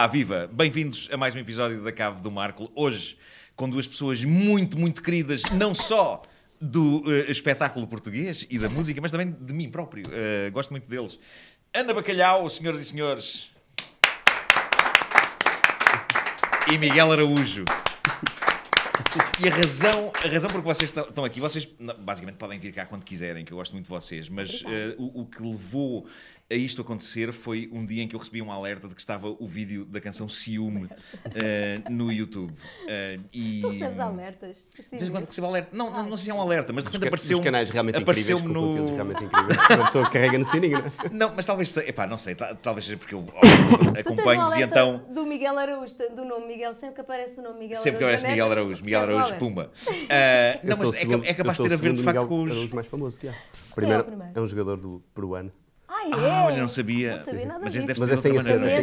olá, viva! Bem-vindos a mais um episódio da Cave do Marco. Hoje, com duas pessoas muito, muito queridas, não só do eh, espetáculo português e da música, mas também de mim próprio. Eh, gosto muito deles. Ana Bacalhau, senhoras e senhores. E Miguel Araújo. E a razão, a razão por que vocês estão- aqui, vocês basicamente podem vir cá quando quiserem, que eu gosto muito de vocês, mas eh, o, o que levou a isto acontecer foi um dia em que eu recebi um alerta de que estava o vídeo da canção Ciúme eh, no YouTube. Eh, e... Tu recebes alertas? Assim, Desde quando recebo alerta? Não, não, não sei se é um alerta, mas de repente apareceu canais realmente incríveis, apareceu com no... conteúdos realmente incríveis. Uma pessoa carrega no sininho, não é? Não, mas talvez seja, epá, não sei, ta- talvez seja porque eu um acompanho-vos e então do Miguel Araújo, do nome Miguel, sempre que aparece o nome Miguel sempre que Araújo. aparece Miguel Araújo, Miguel Araújo, um pumba. Ah, não, Eu sou mas o é, segundo- é capaz de ter a ver o de facto com Miguel os. Araújo mais famoso que há. É o Primeiro, primeiro? é um jogador do peruano. Ah, é? Ah, olha, não sabia. Não sabia nada mas disso. esse deve Mas ser é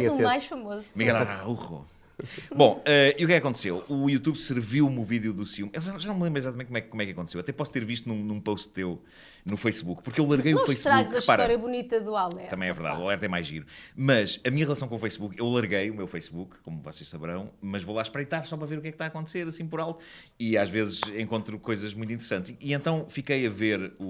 é o acento. mais famoso. Miguel Araújo. Bom, eh, e o que é que aconteceu? O YouTube serviu-me o vídeo do ciúme. Eu já, já não me lembro exatamente como é, que- como é que aconteceu. Até posso ter visto num, num post teu no Facebook, porque eu larguei Não o Facebook. estragues a repara, história bonita do alerta. Também é verdade, o alerta é mais giro. Mas a minha relação com o Facebook, eu larguei o meu Facebook, como vocês saberão, mas vou lá espreitar só para ver o que é que está a acontecer, assim por alto, e às vezes encontro coisas muito interessantes. E, então fiquei a ver o,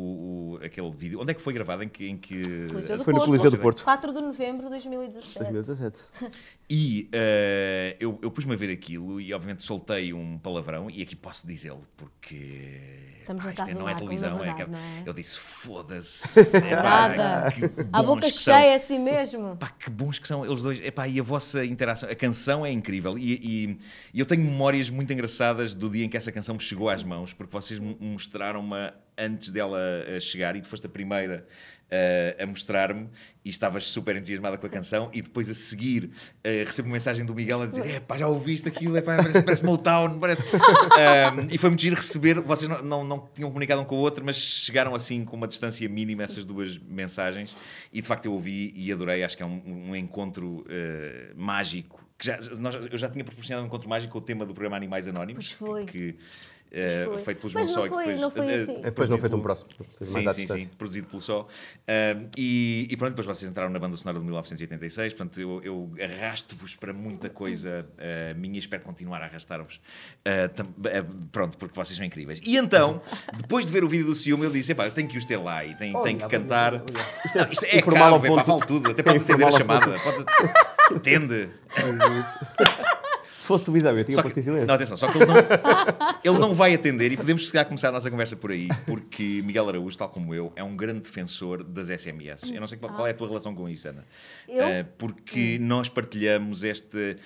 o- aquele vídeo. Onde é que foi gravado? Em que. Em que... Coliseu do Foi no. Coliseu do Porto. 4 de novembro de 2017. 2017. E eh, eu, eu pus-me a ver aquilo e obviamente soltei um palavrão, e aqui posso dizê-lo porque. Estamos pá, isto é- não é televisão, é verdade, que- não é? Eu disse foda-se. É nada. A boca cheia, assim mesmo. Pá, que bons que são eles dois. Epá, e a vossa interação, a canção é incrível. E, e- e eu tenho memórias muito engraçadas do dia em que essa canção me chegou às mãos, porque vocês me mostraram-me antes dela eh, chegar e tu foste a primeira eh, a mostrar-me e estavas super entusiasmada com a canção. E depois a seguir eh, recebo uma mensagem do Miguel a dizer: É pá, já ouviste aquilo, epá, parece, parece Motown. Parece... Um, e foi muito giro receber. Vocês não, não, não tinham comunicado um com o outro, mas chegaram assim com uma distância mínima essas duas mensagens. E de facto eu ouvi e adorei. Acho que é um, um encontro eh, mágico. Que já, nós, eu já tinha proporcionado um encontro mágico com o tema do programa Animais Anónimos. Pois foi. Que, eh, foi. feito pelos Mas João não e foi- depois, não foi eh, assim. É, depois não foi tão pelo- próximo. Sim, sim, sim, produzido pelo Sol. Um, e, e pronto, depois vocês entraram na banda sonora de 1986, portanto eu, eu arrasto-vos para muita coisa uh, minha e espero continuar a arrastar-vos. Uh, tam- uh, pronto, porque vocês são incríveis. E então, depois de ver o vídeo do ciúme, eu disse: eu tenho que os ter lá e tenho, tenho que cantar. Isto é Não, isto é informal ao caro, epá, ponto- vale tudo, até é pode estender a informal ao chamada. Pode... Entende? Se fosse televisão, eu tinha posto em silêncio. não, atenção, só que ele não, ele não vai atender e podemos chegar a começar a nossa conversa por aí, porque Miguel Araújo, tal como eu, é um grande defensor das SMS. Eu não sei qual, qual é a tua relação com isso, Ana. Eu? Eh, porque nós partilhamos este,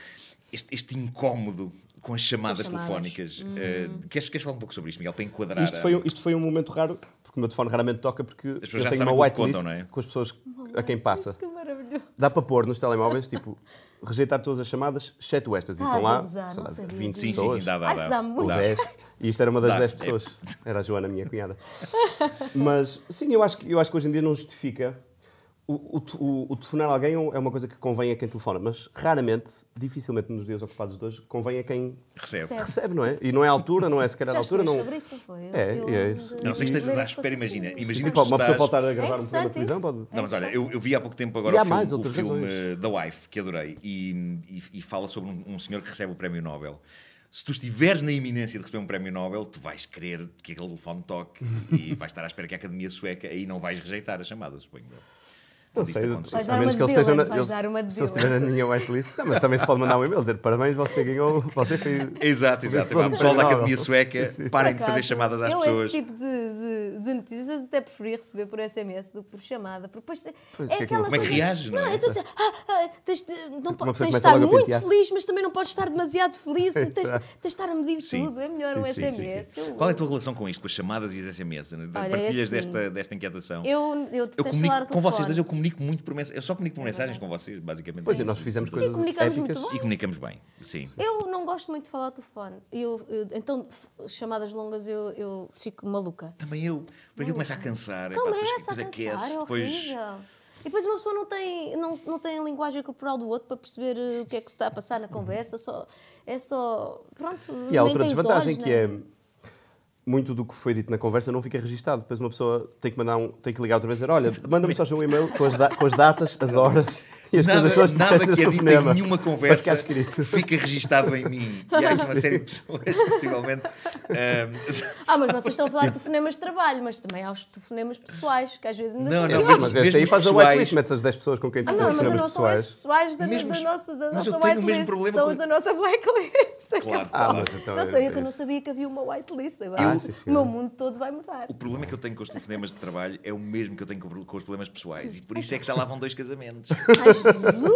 este, este incómodo com as chamadas, chamadas. telefónicas. Eh, queres, queres falar um pouco sobre isto, Miguel, para enquadrar? Isto a- foi, um- isto foi um momento raro, porque o meu telefone raramente toca, porque eu já tenho uma whitelist é? com as pessoas a quem passa. Que maravilhoso. Dá para pôr nos telemóveis, tipo, rejeitar todas as chamadas, exceto estas. E Ah, estão lá, gozar, sei não lá, sabia 20 disso. Sim, sim, pessoas. sim, dá, dá, dá. dá. Dá. 10. E isto era uma das Dá, 10 é. pessoas. Era a Joana, minha cunhada. Mas, sim, eu acho, que- eu acho que hoje em dia não justifica. O, o, o, o telefonar a alguém é uma coisa que convém a quem telefona, mas raramente, dificilmente nos dias ocupados de hoje, convém a quem Recebe. Certo. recebe, não é? E não é a altura, não é sequer a altura, não. sobre isso, não foi? Eu- É, eu- é isso. Não, sei que estejas à espera, imagina. Imagina Sim, que pode, uma pessoa estás- pode estar a gravar um É programa de televisão, pode. Não, mas olha, interessante eu, eu vi há pouco tempo agora o filme, mais o filme da Wife, que adorei, e, e- e fala sobre um, um senhor que recebe o prémio Nobel. Se tu estiveres na iminência de receber um prémio Nobel, tu vais querer que aquele telefone toque e vais estar à espera que a Academia Sueca aí não vais rejeitar as chamadas, suponho eu. Não sei, a dar menos uma que eles de estejam na, eles- dar uma de se eles Dylan. estiverem na minha whitelist, não, mas também se pode mandar um e-mail dizer parabéns, você ganhou, você fez. Exato, exato. O pessoal da Academia. Sueca, parem de fazer chamadas às eu pessoas. esse tipo de, de, de notícias eu até preferia receber por SMS do que por chamada. Porque depois Pois, é que é que aquela não- Como é que reages, não é? então, assim, ah, ah, tens de, não tens de estar muito pentear. feliz, mas também não podes estar demasiado feliz. tens, tens de estar a medir Sim. tudo. É melhor um Sim, sim, sim, SMS. Qual é a tua relação com isto, com as chamadas e as SMS? É Partilhas assim. desta, desta inquietação? Eu, comunico- com vocês dois eu comunico comunico muito por mensagens. Eu só comunico por mensagens com vocês, basicamente. Pois é, nós fizemos coisas comunicamos muito épicas. bem. E comunicamos bem, sim. Eu não gosto muito de falar ao telefone. Eu, eu- então, chamadas longas, eu, eu fico maluca. Também eu. Porque eu começo a cansar. Começa a depois, cansar, aquece, é depois. horrível. E depois uma pessoa não tem, não, não tem a linguagem corporal do outro para perceber eh, o que é que se está a passar na conversa. Só, é só. Pronto, E há outra desvantagem olhos, que nem- é muito do que foi dito na conversa não fica registado. Depois uma pessoa tem que mandar um, tem que ligar outra vez e dizer, olha, manda-me só um e-mail com as, com as datas, as horas e as Nada, coisas todas que nada disseste que nesse é dito telefonema. em nenhuma conversa fica registado em mim. E há uma série de pessoas, possivelmente. ahm, Ah, mas vocês estão a falar de telefonemas de trabalho, mas também há os telefonemas pessoais, que às vezes ainda Não, são não, mas- Mas este aí faz a pessoais- whitelist, metes as 10 pessoas com quem tu Ah, não, mas eu não são esses pessoais. da, Mesmo da, os- nossa, da nossa whitelist. São com- os da nossa blacklist. Claro, Ah, claro. mas então não é- sei, eu é que eu não sabia que havia uma whitelist. Agora Ah, o sim, o senhora. meu mundo todo vai mudar. O problema que eu tenho com os telefonemas de trabalho é o mesmo que eu tenho com com os problemas pessoais. E por isso é que já lá vão dois casamentos. Ai, Jesus!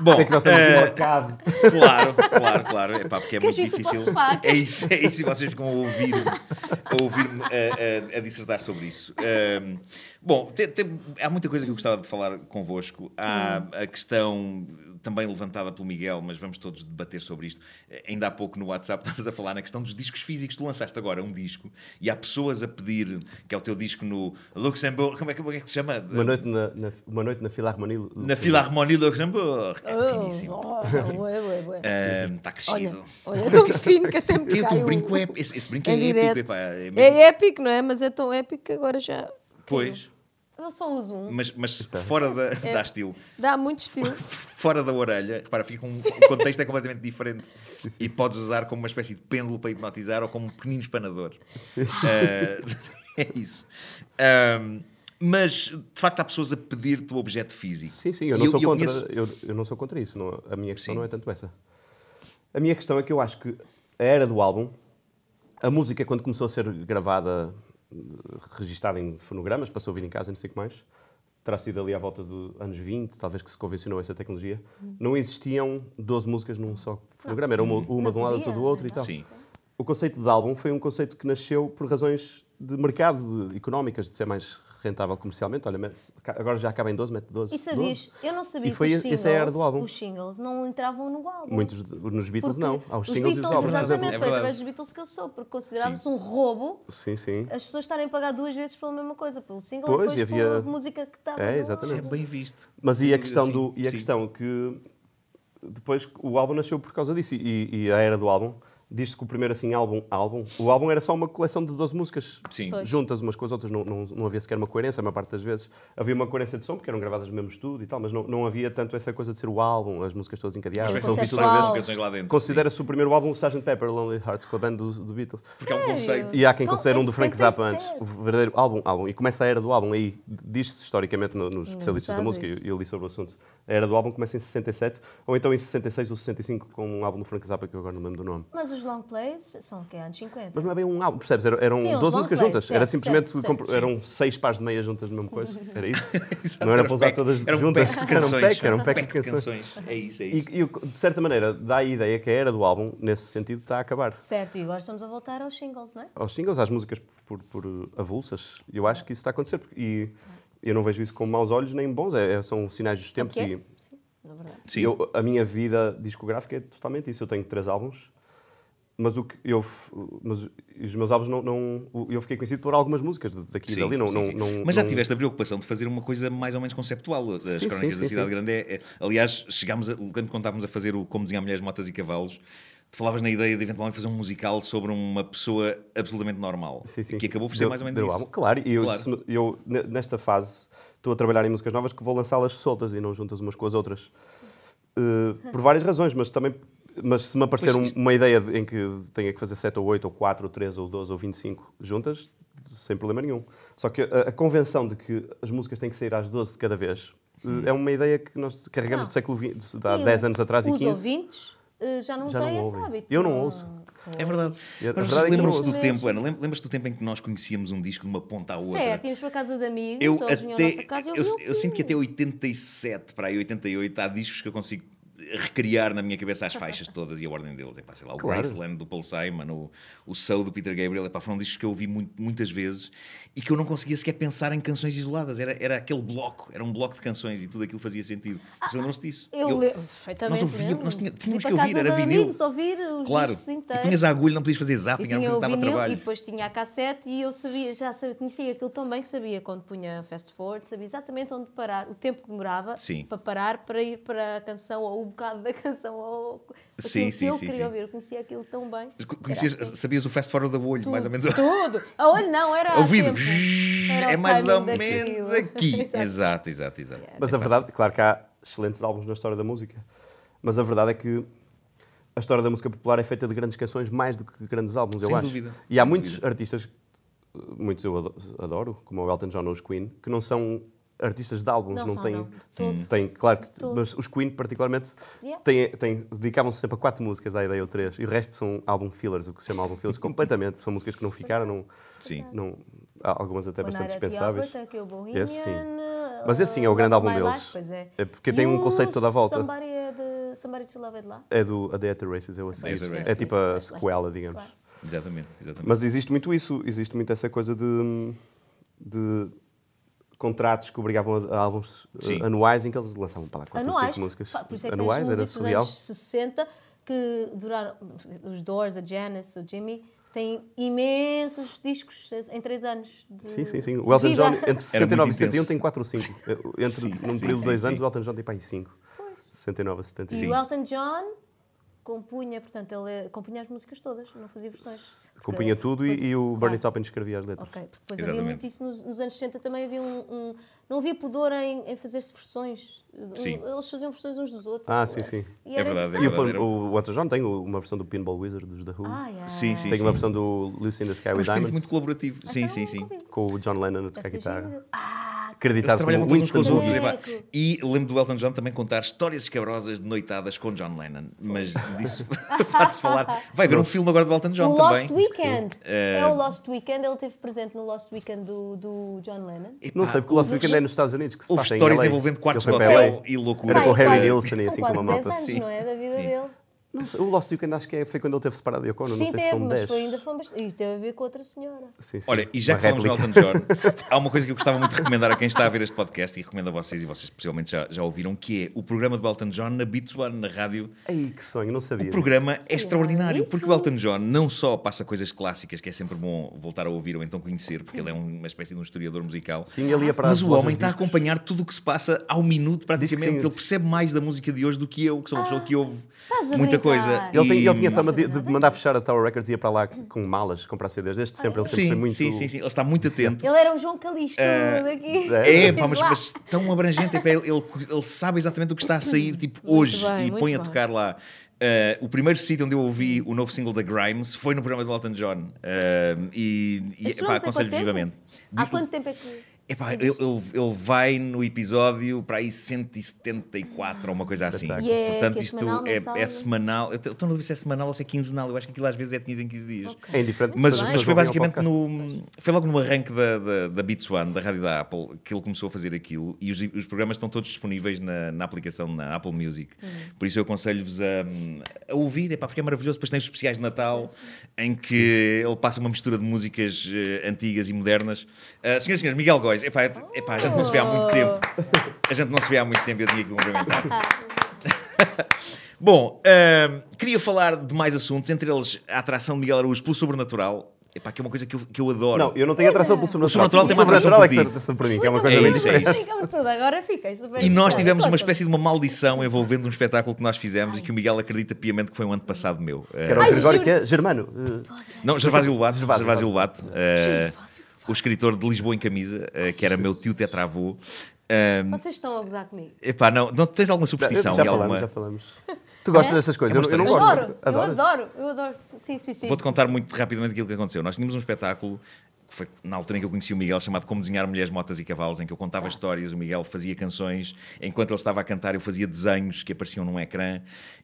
Bom, Sei que nós estamos no mercado. Claro, claro, claro. É pá, porque é Queres muito difícil. É isso, é isso. E vocês ficam a ouvir-me a, ouvir a, a, a dissertar sobre isso. Ahm, bom, tem- tem- há muita coisa que eu gostava de falar convosco. Há a questão também levantada pelo Miguel, mas vamos todos debater sobre isto. Eh, Ainda há pouco no WhatsApp estávamos a falar na questão dos discos físicos. Tu lançaste agora um disco e há pessoas a pedir, que é o teu disco no Luxemburgo, como é que, como é que se chama? Uma noite na, na- uma noite na Philharmonie. Na Philharmonie Luxemburgo. É Oh, finíssimo. oh, ué, ué, ué. Ahm, Está Olha, crescido. olha, é tão fino que até me o cai teu o- brinco é, esse, esse brinco é em épico, direto. epá, é mesmo- É épico, não é? Mas é tão épico que agora já. Pois, Eu só uso um. mas, mas fora da, É. dá estilo, Dá muito estilo. fora da orelha, repara, fica um, o contexto é completamente diferente e podes usar como uma espécie de pêndulo para hipnotizar ou como um pequenino espanador. Ah, é isso. Ahm, mas de facto há pessoas a pedir-te o objeto físico. Sim, sim, eu não, sou, eu contra, conheço- eu, eu não sou contra isso. não- a minha questão Sim. não é tanto essa. A minha questão é que eu acho que a era do álbum, a música, quando começou a ser gravada, registada em fonogramas, passou a ouvir em casa não sei o que mais, terá sido ali à volta dos anos 20, talvez que se convencionou essa tecnologia, não existiam 12 músicas num só fonograma. Era uma, uma de um lado, outra do outro e tal. Sim. O conceito de álbum foi um conceito que nasceu por razões de mercado, de- económicas, de ser mais rentável comercialmente. Olha, agora já acaba em 12, mete 12. E sabias, 12. eu não sabia E foi que os essa singles, a era do álbum. os singles não entravam no álbum. Muitos nos Beatles Porque não. Há os os singles e Beatles, os álbuns, por exatamente. É foi através dos Beatles que eu sou, porque considerava-se um roubo Sim, sim. as pessoas estarem a pagar duas vezes pela mesma coisa, pelo single Pois, e e depois havia- pela música que estava É, no exatamente. É bem visto. Mas e a questão, do, Sim, e a sim. questão que depois o álbum nasceu por causa disso e, e a era do álbum diz-se que o primeiro assim álbum, álbum, o álbum era só uma coleção de 12 músicas Sim. Pois. juntas umas com as outras, não, não, não havia sequer uma coerência a maior parte das vezes. Havia uma coerência de som porque eram gravadas no mesmo estúdio e tal, mas não, não havia tanto essa coisa de ser o álbum, as músicas todas encadeadas. Sim, conceptual. Considera-se o primeiro álbum o Sgt. Pepper Lonely Hearts com a banda do, do Beatles. Porque é um conceito. E há quem Então, considere um do Frank Zappa antes, 67. o verdadeiro álbum, álbum. E começa a era do álbum aí, diz-se historicamente no- nos especialistas da música, isso. e eu li sobre o assunto. A era do álbum começa em 67, ou então em 66 ou 65, com um álbum do Frank Zappa que eu agora não me lembro do nome. Mas os long plays são que anos 50. Mas não é bem um álbum, percebes? Eram, eram Sim, uns 12 long músicas plays, juntas. certo, era simplesmente, certo, compro- certo. eram seis pares de meias juntas na mesma coisa. Era isso? Não era para usar todas era um juntas. pack de Era um canções. pack, era um pack de canções. É isso, é E, isso. e o- de certa maneira, dá a ideia que a era do álbum, nesse sentido, está a acabar. Certo, e agora estamos a voltar aos singles, não é? aos singles, às músicas por, por, por avulsas. Eu acho que isso está a acontecer. porque- E eu não vejo isso com maus olhos nem bons, é, é- são sinais dos tempos. O que E? Sim, na verdade. Sim. eu- a minha vida discográfica é totalmente isso. Eu tenho três álbuns, mas, o que eu, mas os meus álbuns não, não- Eu fiquei conhecido por algumas músicas daqui e Sim, dali. Não, sim, não, sim. não- Mas já não- tiveste a preocupação de fazer uma coisa mais ou menos conceptual. As Sim, Crónicas da Cidade. Grande é, é- Aliás, chegámos a, quando estávamos a fazer o Como Desenhar Mulheres, Motas e Cavalos, tu falavas na ideia de eventualmente fazer um musical sobre uma pessoa absolutamente normal. Sim, sim. Que acabou por ser Deu- mais ou menos isso. Claro, e eu, Claro. se- eu, ne- nesta fase estou a trabalhar em músicas novas que vou lançá-las soltas e não juntas umas com as outras. Uh, por várias razões, mas também. Mas se me aparecer Pois um- isto- uma ideia de- em que tenha que fazer 7 ou 8 ou 4 ou 3 ou 12 ou 25 juntas, sem problema nenhum. Só que a, a convenção de que as músicas têm que sair às 12 de cada vez uh, é uma ideia que nós carregamos Não. do século XX, de há E 10 anos atrás e Os 15. ouvintes eh, já não Já têm não esse ouvem. hábito. Eu não ouço. É verdade. E a- a Mas verdade vocês é lembram-se do tempo, Ana? lem- Lembras-te do tempo em que nós conhecíamos um disco de uma ponta à outra? Certo, íamos para a casa de amigos, Eu, eles vinham à até, nossa casa e eu, ouviam eu sinto que até aquilo. 87 para aí 88 há discos que eu consigo recriar na minha cabeça as faixas todas e a ordem deles. É pá, sei lá, o Claro. Graceland do Paul Simon, o, o Soul do Peter Gabriel, é pá, foram discos que eu ouvi muito- muitas vezes e que eu não conseguia sequer pensar em canções isoladas. Era, era aquele bloco, era um bloco de canções e tudo aquilo fazia sentido. Vocês lembram-se disso? Eu, Eu- lembro perfeitamente. nós ouvíamos- nós tínhamos Fui que ouvir, era vinil. amigos ouvir os Claro, discos e inteiros. tinhas a agulha, não podias fazer zapping, o dava vinil trabalho. e depois tinha a cassete e eu sabia, já sabia, conhecia aquilo tão bem que sabia quando punha fast forward, sabia exatamente onde parar, o tempo que demorava Sim. para parar para ir para a canção ou um bocado da canção ou aquilo Sim, que sim, eu sim, queria sim. ouvir. Eu conhecia aquilo tão bem. Co- Conhecias, assim. sabias o fast forward da olho, mais ou menos. Tudo! A olho não, era Ouvido. Era É mais ou menos aqui. Exato. Exato, exato, exato. Mas a verdade, claro que há excelentes álbuns na história da música, mas a verdade é que a história da música popular é feita de grandes canções mais do que grandes álbuns, eu Sem acho. dúvida, E há sem muitos dúvida. artistas, muitos eu ado- adoro, como o Elton John ou os Queen, que não são artistas de álbuns, Não não, são, têm, não, têm, claro que, mas os Queen particularmente Yeah. têm, têm- dedicavam-se sempre a quatro músicas da ideia ou três, e o resto são álbum fillers, o que se chama álbum fillers, completamente, são músicas que não ficaram, não, Sim. não, há algumas até One bastante dispensáveis. Bohemian, Esse sim. Mas esse sim é o uh, grande álbum deles. Life, pois é. É porque E tem um conceito toda à volta. Somebody, é de, Somebody to Love It lá. É do A Day at the Races, eu assisto. É Races. tipo a sequela, digamos. Claro. Exatamente, exatamente. Mas existe muito isso, existe muito essa coisa de, de contratos que obrigavam a, álbuns uh, Sim. anuais em que eles lançavam para lá quatro ou Anuais. cinco músicas. Fa- Por isso é que anuais, era músicos dos surreal. anos 60 que duraram. Os Doors, a Janice, o Jimmy, têm imensos discos em três anos. De Sim, sim, sim. O Elton vida. John, entre 69 e muito 71, intenso. tem 4 ou 5. Entre, Sim, num sim, período de sim, 2 sim. anos, o Elton John tem para aí 5. 69 a E 75. o Elton John compunha, portanto, ele compunha as músicas todas, não fazia versões. Compunha Porque tudo depois- e, e o claro. Bernie Taupin escrevia as letras. Ok, porque depois havia Exatamente. muito isso nos, nos anos 60 também havia um, um- não havia pudor em, em fazer-se versões. Sim. Um- Eles faziam versões uns dos outros. Ah, sim, sim. E É era verdade, é E o, interessante. verdade. o, o Elton John tem uma versão do Pinball Wizard dos The Who. Ah, yeah. Sim, sim, tem sim. uma versão do Lucy in the Sky É um with Diamonds muito colaborativo. Sim, Essa sim, não sim. nunca vi. com o John Lennon a tocar guitarra. giro. Ah, Acreditado como todos com os Winston outros. E lembro do Elton John também contar histórias escabrosas de noitadas com John Lennon. Mas disso há-de-se falar. Vai haver um filme agora do Elton John o também. Lost Weekend. Eh, É o Lost Weekend, ele esteve presente no Lost Weekend do, do John Lennon. Epá, Não sei, porque o Lost Weekend é nos Estados Unidos, que se Houve passa em histórias LA. envolvendo quartos de hotel e loucura. Era com o Harry Nilsson e assim com uma. 10 anos, Sim. não é? Da vida Sim. dele. Não sei, o Lost Weekend acho que é- foi quando ele teve separado de Ono, não Sim, sei se teve, são mas 10. foi ainda foi bastante. Isto teve a ver com outra senhora. Sim, sim. Olha, e já Uma que falamos do réplica. Elton John, há uma coisa que eu gostava muito de recomendar a quem está a ver este podcast e recomendo a vocês, e vocês possivelmente já, já ouviram, que é o programa do Elton John na Beats One, na rádio. Ei, que sonho, não sabia O programa é Sim, extraordinário, isso. porque o Elton John não só passa coisas clássicas, que é sempre bom voltar a ouvir ou então conhecer, porque ele é uma espécie de um historiador musical. disso. Sim, ele ia para Mas as o homem de está a acompanhar tudo o que se passa ao minuto, praticamente. sim. Ele percebe mais da música de hoje do que eu, que sou uma pessoa que ouve muita brincar. Coisa. Ele, tem- ele tinha fama de, de mandar fechar a Tower Records e ia para lá com malas, comprar CDs. Desde sempre, ele sempre Sim, foi muito... sim, sim, sim, ele está muito atento. Ele era um João Calixto Eh, daqui. É, pá, mas, mas tão abrangente, é, pá, ele, ele, ele sabe exatamente o que está a sair tipo, hoje bem, e põe a bem. tocar lá. Uh, o primeiro sítio onde eu ouvi o novo single da Grimes foi no programa do Elton John. Uh, e e tem aconselho vivamente. Há quanto tempo é que. Epá, ele, ele, ele vai no episódio para aí 174 ou uma coisa assim. E é Portanto, é isto semanal, é, é semanal. Eu estou na dúvida se é semanal ou se é quinzenal. Eu acho que aquilo às vezes é de 15 em 15 dias. É indiferente. Mas, as mas foi basicamente no. Foi logo no arranque da, da, da Beats One, da rádio da Apple, que ele começou a fazer aquilo. E os, os programas estão todos disponíveis na, na aplicação na Apple Music. Uhum. Por isso eu aconselho-vos a, a ouvir, epá, porque é maravilhoso. Depois tem os especiais de Natal, em que ele passa uma mistura de músicas eh, antigas e modernas. Uh, senhoras e senhores, Miguel Góis, epá, epá, a gente não se vê há muito tempo. A gente não se vê há muito tempo, eu tinha que cumprimentar. Bom, ahm, queria falar de mais assuntos, entre eles a atração de Miguel Araújo pelo sobrenatural, epá, que é uma coisa que eu, que eu adoro. Não, eu não tenho atração pelo sobrenatural. sobrenatural tem uma atração sobrenatural é que tem atração por mim, que é uma coisa É bem isso, diferente. tudo, agora fiquei super E nós tivemos uma espécie de uma maldição envolvendo um espetáculo que nós fizemos e que o Miguel acredita piamente que foi um ano passado meu. Que era o Ai, Gregório juro. que é Germano. eh, Não, Gervásio Lobato. Gervásio Gervásio Lobato. O escritor de Lisboa em Camisa, eh, que era meu tio tetravô. Ahm, Vocês estão a gozar comigo. epá, não, não tens alguma superstição? Já e falamos, alguma... já falamos. Tu gostas É? dessas coisas? É Eu, eu não gosto. Adoro, eu adoro, eu adoro. Sim, sim, sim. Vou-te contar sim. muito rapidamente aquilo que aconteceu. Nós tínhamos um espetáculo foi na altura em que eu conheci o Miguel, chamado Como Desenhar Mulheres, Motas e Cavalos, em que eu contava histórias, o Miguel fazia canções, enquanto ele estava a cantar eu fazia desenhos que apareciam num ecrã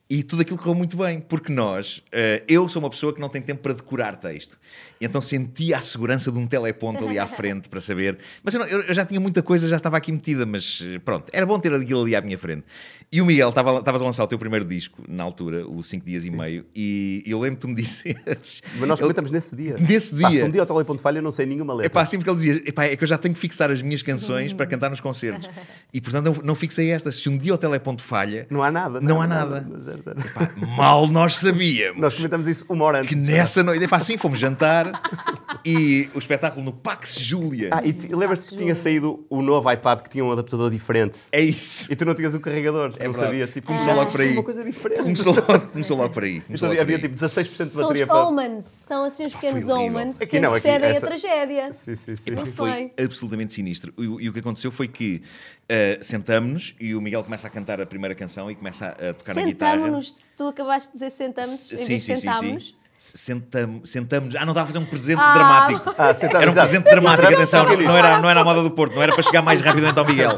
e tudo aquilo correu muito bem, porque nós, eh, eu sou uma pessoa que não tem tempo para decorar texto, então sentia a segurança de um teleponto ali à frente para saber, mas eu, não- eu- já tinha muita coisa, já estava aqui metida, mas eh, pronto, era bom ter aquilo ali à minha frente. E o Miguel, estava- estavas a lançar o teu primeiro disco, na altura, o 5 dias e meio, e eu lembro que tu me disseste... Mas nós ele- comentamos nesse dia. Nesse dia. se um dia ao teleponto falha, eu não sei nenhuma letra. É pá, assim porque ele dizia: "Epá, é que eu já tenho que fixar as minhas canções para cantar nos concertos. E portanto eu não fixei estas. Se um dia o teleponto falha, Não há nada. Não há nada. Zero, zero. pá, mal nós sabíamos Nós comentamos isso uma hora antes. que nessa noite, epá, assim fomos jantar e o espetáculo no Pax Júlia. Ah, e lembras-te que tinha saído o novo iPad que tinha um adaptador diferente? É isso. E tu não tinhas o carregador, não verdade. sabias? Tipo, Começou ah, logo por aí. Uma coisa diferente. Começou logo, começou logo por aí. Começou Então, logo havia aí. tipo 16% de São os bateria para. omens, são assim os pequenos omens Aqui que não, aqui antecedem essa- a tragédia. Sim, sim, sim. Muito foi bem. absolutamente sinistro. E, o- e o que aconteceu foi que uh, sentamos-nos e o Miguel começa a cantar a primeira canção e começa a, a tocar na guitarra. Sentamos-nos, tu acabaste de dizer sentamos, em vez de sentámos. Sentamos, sentamos. Ah, não estava a fazer um presente Ah. dramático. Ah, sentamos, Era um exato. presente dramático, atenção, não, era, não era a moda do Porto, não era para chegar mais rapidamente ao Miguel.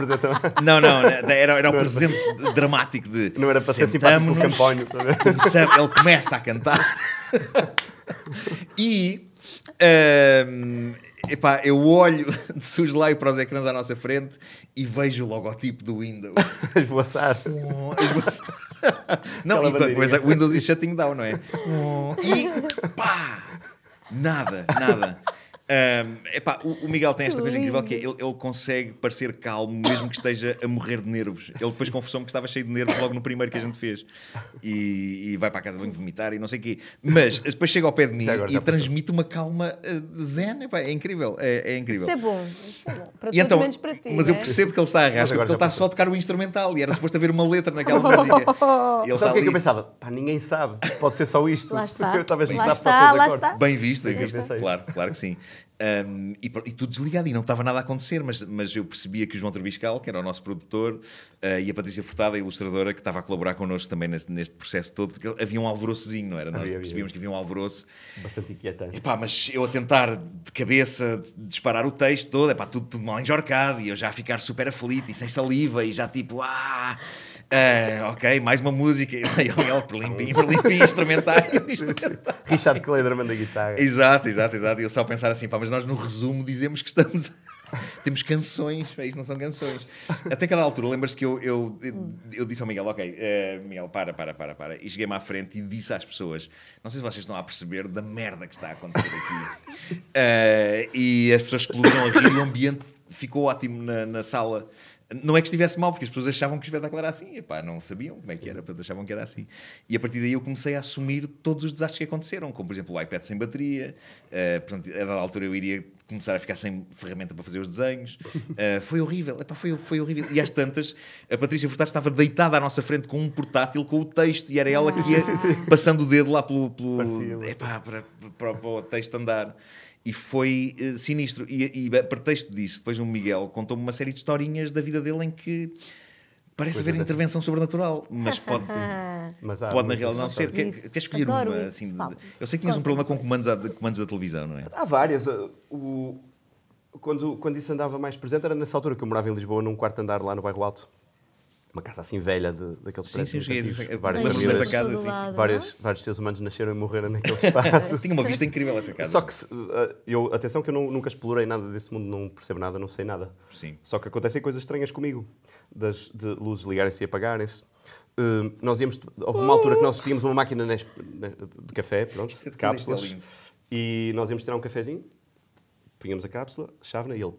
Não, não, era, era um presente dramático de. Não era para ser simpático com o campanho. tá ele começa a cantar e epá, eu olho de soslaio para os ecrãs à nossa frente e vejo o logotipo do Windows. A esvoaçar. Não, Aquela e coisa, Windows e shutting down, não é? E pá! Nada, nada. Ahm, epá, o, o Miguel tem esta coisa incrível que é ele, ele consegue parecer calmo mesmo que esteja a morrer de nervos. Ele depois confessou-me que estava cheio de nervos logo no primeiro que a gente fez. E, e vai para a casa bem vomitar e não sei o quê. Mas depois chega ao pé de mim e transmite uma calma uh, zen. Epá, é incrível. É, é incrível. Isso é bom, isso é bom. Para E todos então, menos para ti. mas eu né? percebo que ele está a rasca porque ele está só a tocar o instrumental e era suposto haver uma letra naquela música. E ele Sabes o que é que eu pensava? Pá, ninguém sabe. Pode ser só isto. Lá está. Porque talvez me Lá sabe só está, os lá está. Bem visto, bem visto. Claro, claro que sim. Um, e, e tudo desligado e não estava nada a acontecer, mas, mas eu percebia que o João Treviscal, que era o nosso produtor, uh, e a Patrícia Furtada, a ilustradora, que estava a colaborar connosco também neste, neste processo todo, porque havia um alvoroçozinho, não era? Nós Havia, havia. percebíamos que havia um alvoroço. Bastante inquietante. Epá, mas eu a tentar de cabeça disparar o texto todo, epá, tudo, tudo mal enjorcado, e eu já a ficar super aflito e sem saliva, e já tipo, ah, ah, ok, mais uma música, e limpinho, limpinho, instrumental. Richard Kleiderman da guitarra. Exato, exato, exato. E eu só pensar assim, pá, mas nós no resumo dizemos que estamos. Temos canções, pá, isto não são canções. Até cada altura, lembras-te que eu, eu, eu disse ao Miguel, ok, eh, Miguel, para, para, para, para. E cheguei-me à frente e disse às pessoas: não sei se vocês estão a perceber da merda que está a acontecer aqui. Eh, e as pessoas explodiram a rir, o ambiente ficou ótimo na, na sala. Não é que estivesse mal, porque as pessoas achavam que o espetáculo era assim, epá, não sabiam como é que era, portanto achavam que era assim. E a partir daí eu comecei a assumir todos os desastres que aconteceram, como por exemplo o iPad sem bateria, eh, portanto, a dada altura eu iria começar a ficar sem ferramenta para fazer os desenhos. Eh, foi horrível, epá, foi, foi horrível. E às tantas, a Patrícia Furtado estava deitada à nossa frente com um portátil com o texto e era ela que ia passando o dedo lá pelo, pelo parecia. epá, para, para, para o texto andar. E foi eh, sinistro. E, e a pretexto disso, depois o Miguel contou-me uma série de historinhas da vida dele em que parece haver dessas. intervenção sobrenatural, mas pode, Mas há pode na realidade não ser. Quer, quer escolher Adoro uma? Assim, de- eu sei que tinhas um problema com comandos, a- comandos da televisão, não é? Há várias. Uh, O... Quando, quando isso andava mais presente era nessa altura que eu morava em Lisboa, num quarto andar lá no bairro Alto. Uma casa assim velha, de, daqueles Sim, sim, dizer- várias, famílias, casa, sim, sim. lado, várias, vários seres humanos nasceram e morreram naquele espaço. Tinha uma vista incrível essa casa. Só que, uh, eu, atenção que eu não- nunca explorei nada desse mundo, não percebo nada, não sei nada. Sim. Só que acontecem coisas estranhas comigo, das, de luzes ligarem-se e apagarem-se. Uh, nós íamos, houve uma altura que nós tínhamos uma máquina Nes- de café, pronto, Isto é- de é cápsulas, lindo. e nós íamos tirar um cafezinho, punhamos a cápsula, chávena e ele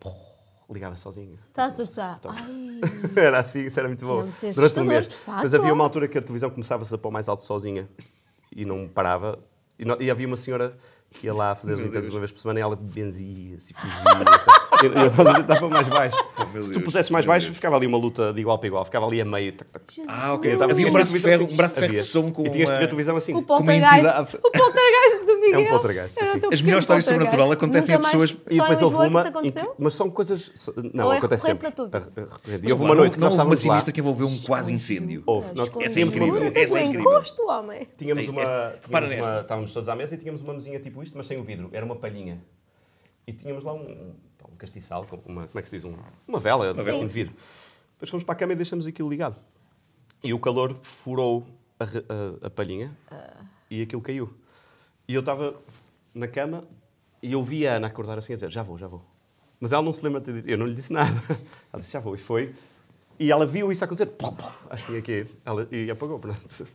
ligava sozinho. Estás a gozar. Ai, Era assim, isso era muito bom. Ser Durante um mês. de facto. Mas havia uma altura que a televisão começava-se a pôr mais alto sozinha e não parava. E, no- e havia uma senhora que ia lá fazer as limpezas uma vez por semana e ela benzia-se e fugia. E eu eu estava a mais baixo. meu Se tu pusesses mais baixo, ficava ali uma luta de igual para igual. Ficava ali a meio. tac, tac. Ah, ok. Tava- Havia um braço de ferro, assim. um braço de ferro de som com E tinhas uma... televisão assim. o poltergeist. O poltergeist do Miguel. É um poltergeist, Era sim. o teu As melhores histórias sobrenatural acontecem a pessoas- E depois houve uma. Mas são coisas. Não, é acontece sempre. É. E houve uma noite que não nós estávamos lá. sinistra que envolveu um quase incêndio. Houve. É incrível, Não essa é incrível. encosto, homem. Tínhamos Este- uma. Estávamos todos à mesa e tínhamos uma mesinha tipo isto, mas sem o vidro. Era uma palhinha. E tínhamos lá um castiçal, com uma, como é que se diz? Um- uma vela, assim vela. de vidro. Depois fomos para a cama e deixamos aquilo ligado. E o calor furou a, a- a palhinha e aquilo caiu. E eu estava na cama e eu vi a Ana acordar assim a dizer: Já vou, já vou. Mas ela não se lembra de ter dito. Eu não lhe disse nada. Ela disse: Já vou. E foi. E ela viu isso acontecer. Pum, pum, assim aqui. Ela, e apagou, pronto.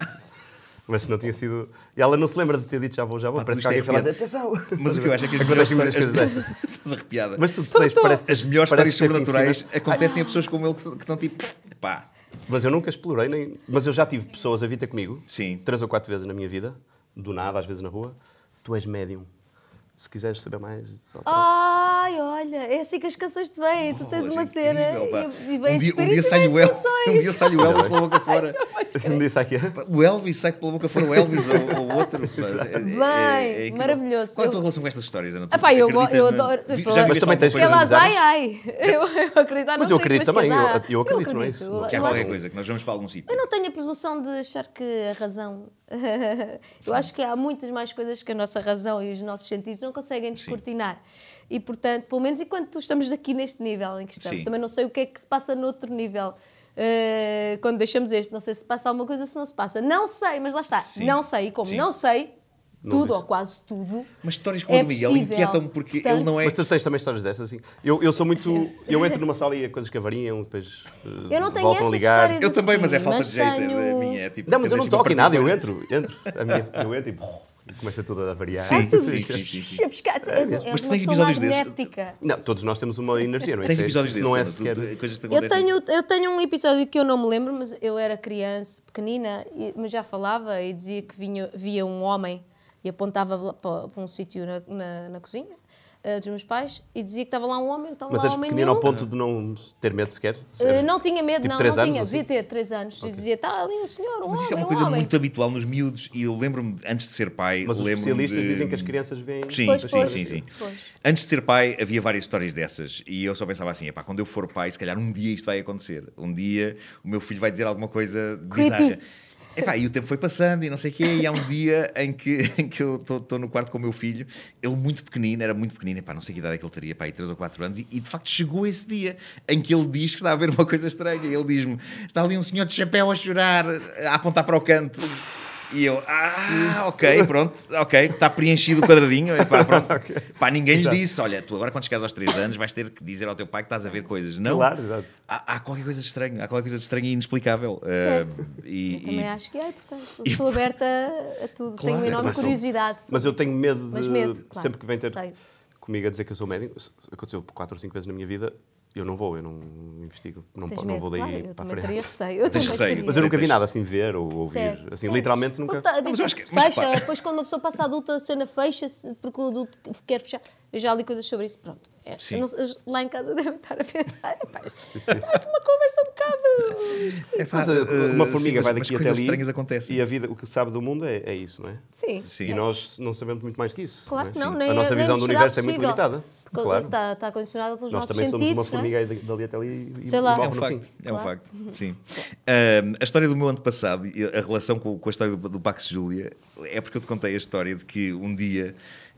Mas não tinha sido. E ela não se lembra de ter dito: Já vou, já vou. Pá, Parece que alguém é foi lá dizer: Atenção! Mas o que eu acho é que as melhores histórias... Estás arrepiada. Mas tu tens, parece, As melhores histórias ser que sobrenaturais acontecem a pessoas como ele que, que estão tipo. Pá. Mas eu nunca explorei, nem... mas eu já tive pessoas a vir ter comigo, Sim. três ou quatro vezes na minha vida, do nada, às vezes na rua. Tu és médium. Se quiseres saber mais. só- Ai, olha, é assim que as canções te vêm. Tu tens uma é cena e, e vem um, dia, um dia e sai o Elvis, um dia sai o Elvis pela boca fora. Um dia sai. O Elvis sai pela boca fora o Elvis ou o outro. É- é- Bem, é- é maravilhoso. Qual é a tua Eu- relação com estas histórias, Ana? Ah, eu, eu adoro. Mas também tens coisa ai ai. Eu, eu acredito Mas eu acredito também, eu- ah, acredito, não é isso? Eu, Que há eu qualquer coisa, que nós vamos para algum sítio. eu não tenho a presunção de achar que a razão. eu acho que há muitas mais coisas que a nossa razão e os nossos sentidos não conseguem descortinar. E, portanto, pelo menos enquanto estamos aqui neste nível em que estamos, Sim. também não sei o que é que se passa noutro nível. eh, quando deixamos este, não sei se passa alguma coisa, se não se passa. Não sei, mas lá está. Sim. Não sei. E como não sei, tudo diz. ou quase tudo. Mas histórias como a É do Miguel inquietam-me porque Portanto- ele não é. Mas tu tens também histórias dessas, assim. Eu, eu sou muito. Eu entro numa sala e coisas que avariam, depois. eh, Eu não tenho voltam a essas ligar. histórias Eu também, mas é assim, falta mas de jeito. tenho- É, a minha, é tipo, Não, mas eu não toco em nada, eu entro, entro. A minha, eu entro e, começa tudo a variar. Sim, tudo. sim, sim. É és, és Mas tu uma tens episódios desses? Não, todos nós temos uma energia, não é? Tens Isso é- episódios desses, não é sequer. tu- coisas que te Eu tenho, eu tenho um episódio que eu não me lembro, mas eu era criança, pequenina, mas já falava e dizia que vinha, via um homem e apontava para, para um sítio na, na, na cozinha eh, dos meus pais e dizia que estava lá um homem, estava Mas lá és homem pequenino ao nenhum. ponto de não ter medo sequer? Eh, não tinha medo, Tipo não, não tinha. ou assim? Devia ter 3 anos. E dizia, está ali um senhor, um Mas homem, isso é uma um coisa homem. muito habitual nos miúdos e eu lembro-me, antes de ser pai, Mas os especialistas de- dizem que as crianças veem. Sim, Pois, sim, pois, sim, sim. pois. Antes de ser pai, havia várias histórias dessas e eu só pensava assim: epá, quando eu for pai, se calhar um dia isto vai acontecer. Um dia o meu filho vai dizer alguma coisa Creepy. bizarra. Epá, e o tempo foi passando e não sei o quê, e há um dia em que, em que eu estou no quarto com o meu filho, ele muito pequenino, era muito pequenino, epá, não sei que idade é que ele teria, pá, aí 3 ou 4 anos, e, e de facto chegou esse dia em que ele diz que está a ver uma coisa estranha. Ele diz-me: está ali um senhor de chapéu a chorar, a apontar para o canto. E eu, ah, ok, pronto, ok, está preenchido o quadradinho. Epá, pronto. Pá, ninguém lhe disse: olha, tu agora quando chegares aos 3 anos vais ter que dizer ao teu pai que estás a ver coisas. Não, Claro, exato. há, há qualquer coisa de estranho, há qualquer coisa de estranho e inexplicável. Ah, Certo. e, Eu também e- acho que é, portanto, sou aberta a tudo. tenho uma enorme curiosidade. Mas eu tenho medo de. Mas medo, claro, sempre que vem ter sei. comigo a dizer que eu sou médico, aconteceu quatro ou cinco vezes na minha vida, eu não vou, eu não investigo. Não, Tens não medo, vou daí claro, eu para a frente. teria receio. Eu Tens receio. teria. Mas eu nunca vi nada assim ver ou ouvir. Certo, assim, certo. literalmente nunca. Porque tá- mas eu dizem acho que que- se mas fecha, depois quando uma pessoa passa adulta, a cena fecha-se porque o adulto quer fechar. Eu já li coisas sobre isso, pronto. É, Sim. não lá em casa devem estar a pensar, "Epá, isto está aqui uma conversa um bocado esquisita. Mas uh, ah, uma sim, formiga mas- vai mas daqui até coisas ali estranhas acontecem. e a vida, o que sabe do mundo é, é isso, não é? Sim. Sim. E nós não sabemos muito mais que isso. Claro que é? não, Sim. nem A nossa visão do universo é muito limitada. Claro. Está, está condicionada pelos Nós nossos também somos sentidos. uma não é? formiga dali até ali e Sei lá. É um facto, é um Claro. facto, sim. Ahm, a história do meu antepassado e a relação com, com a história do, do Pax Júlia é porque eu te contei a história de que um dia,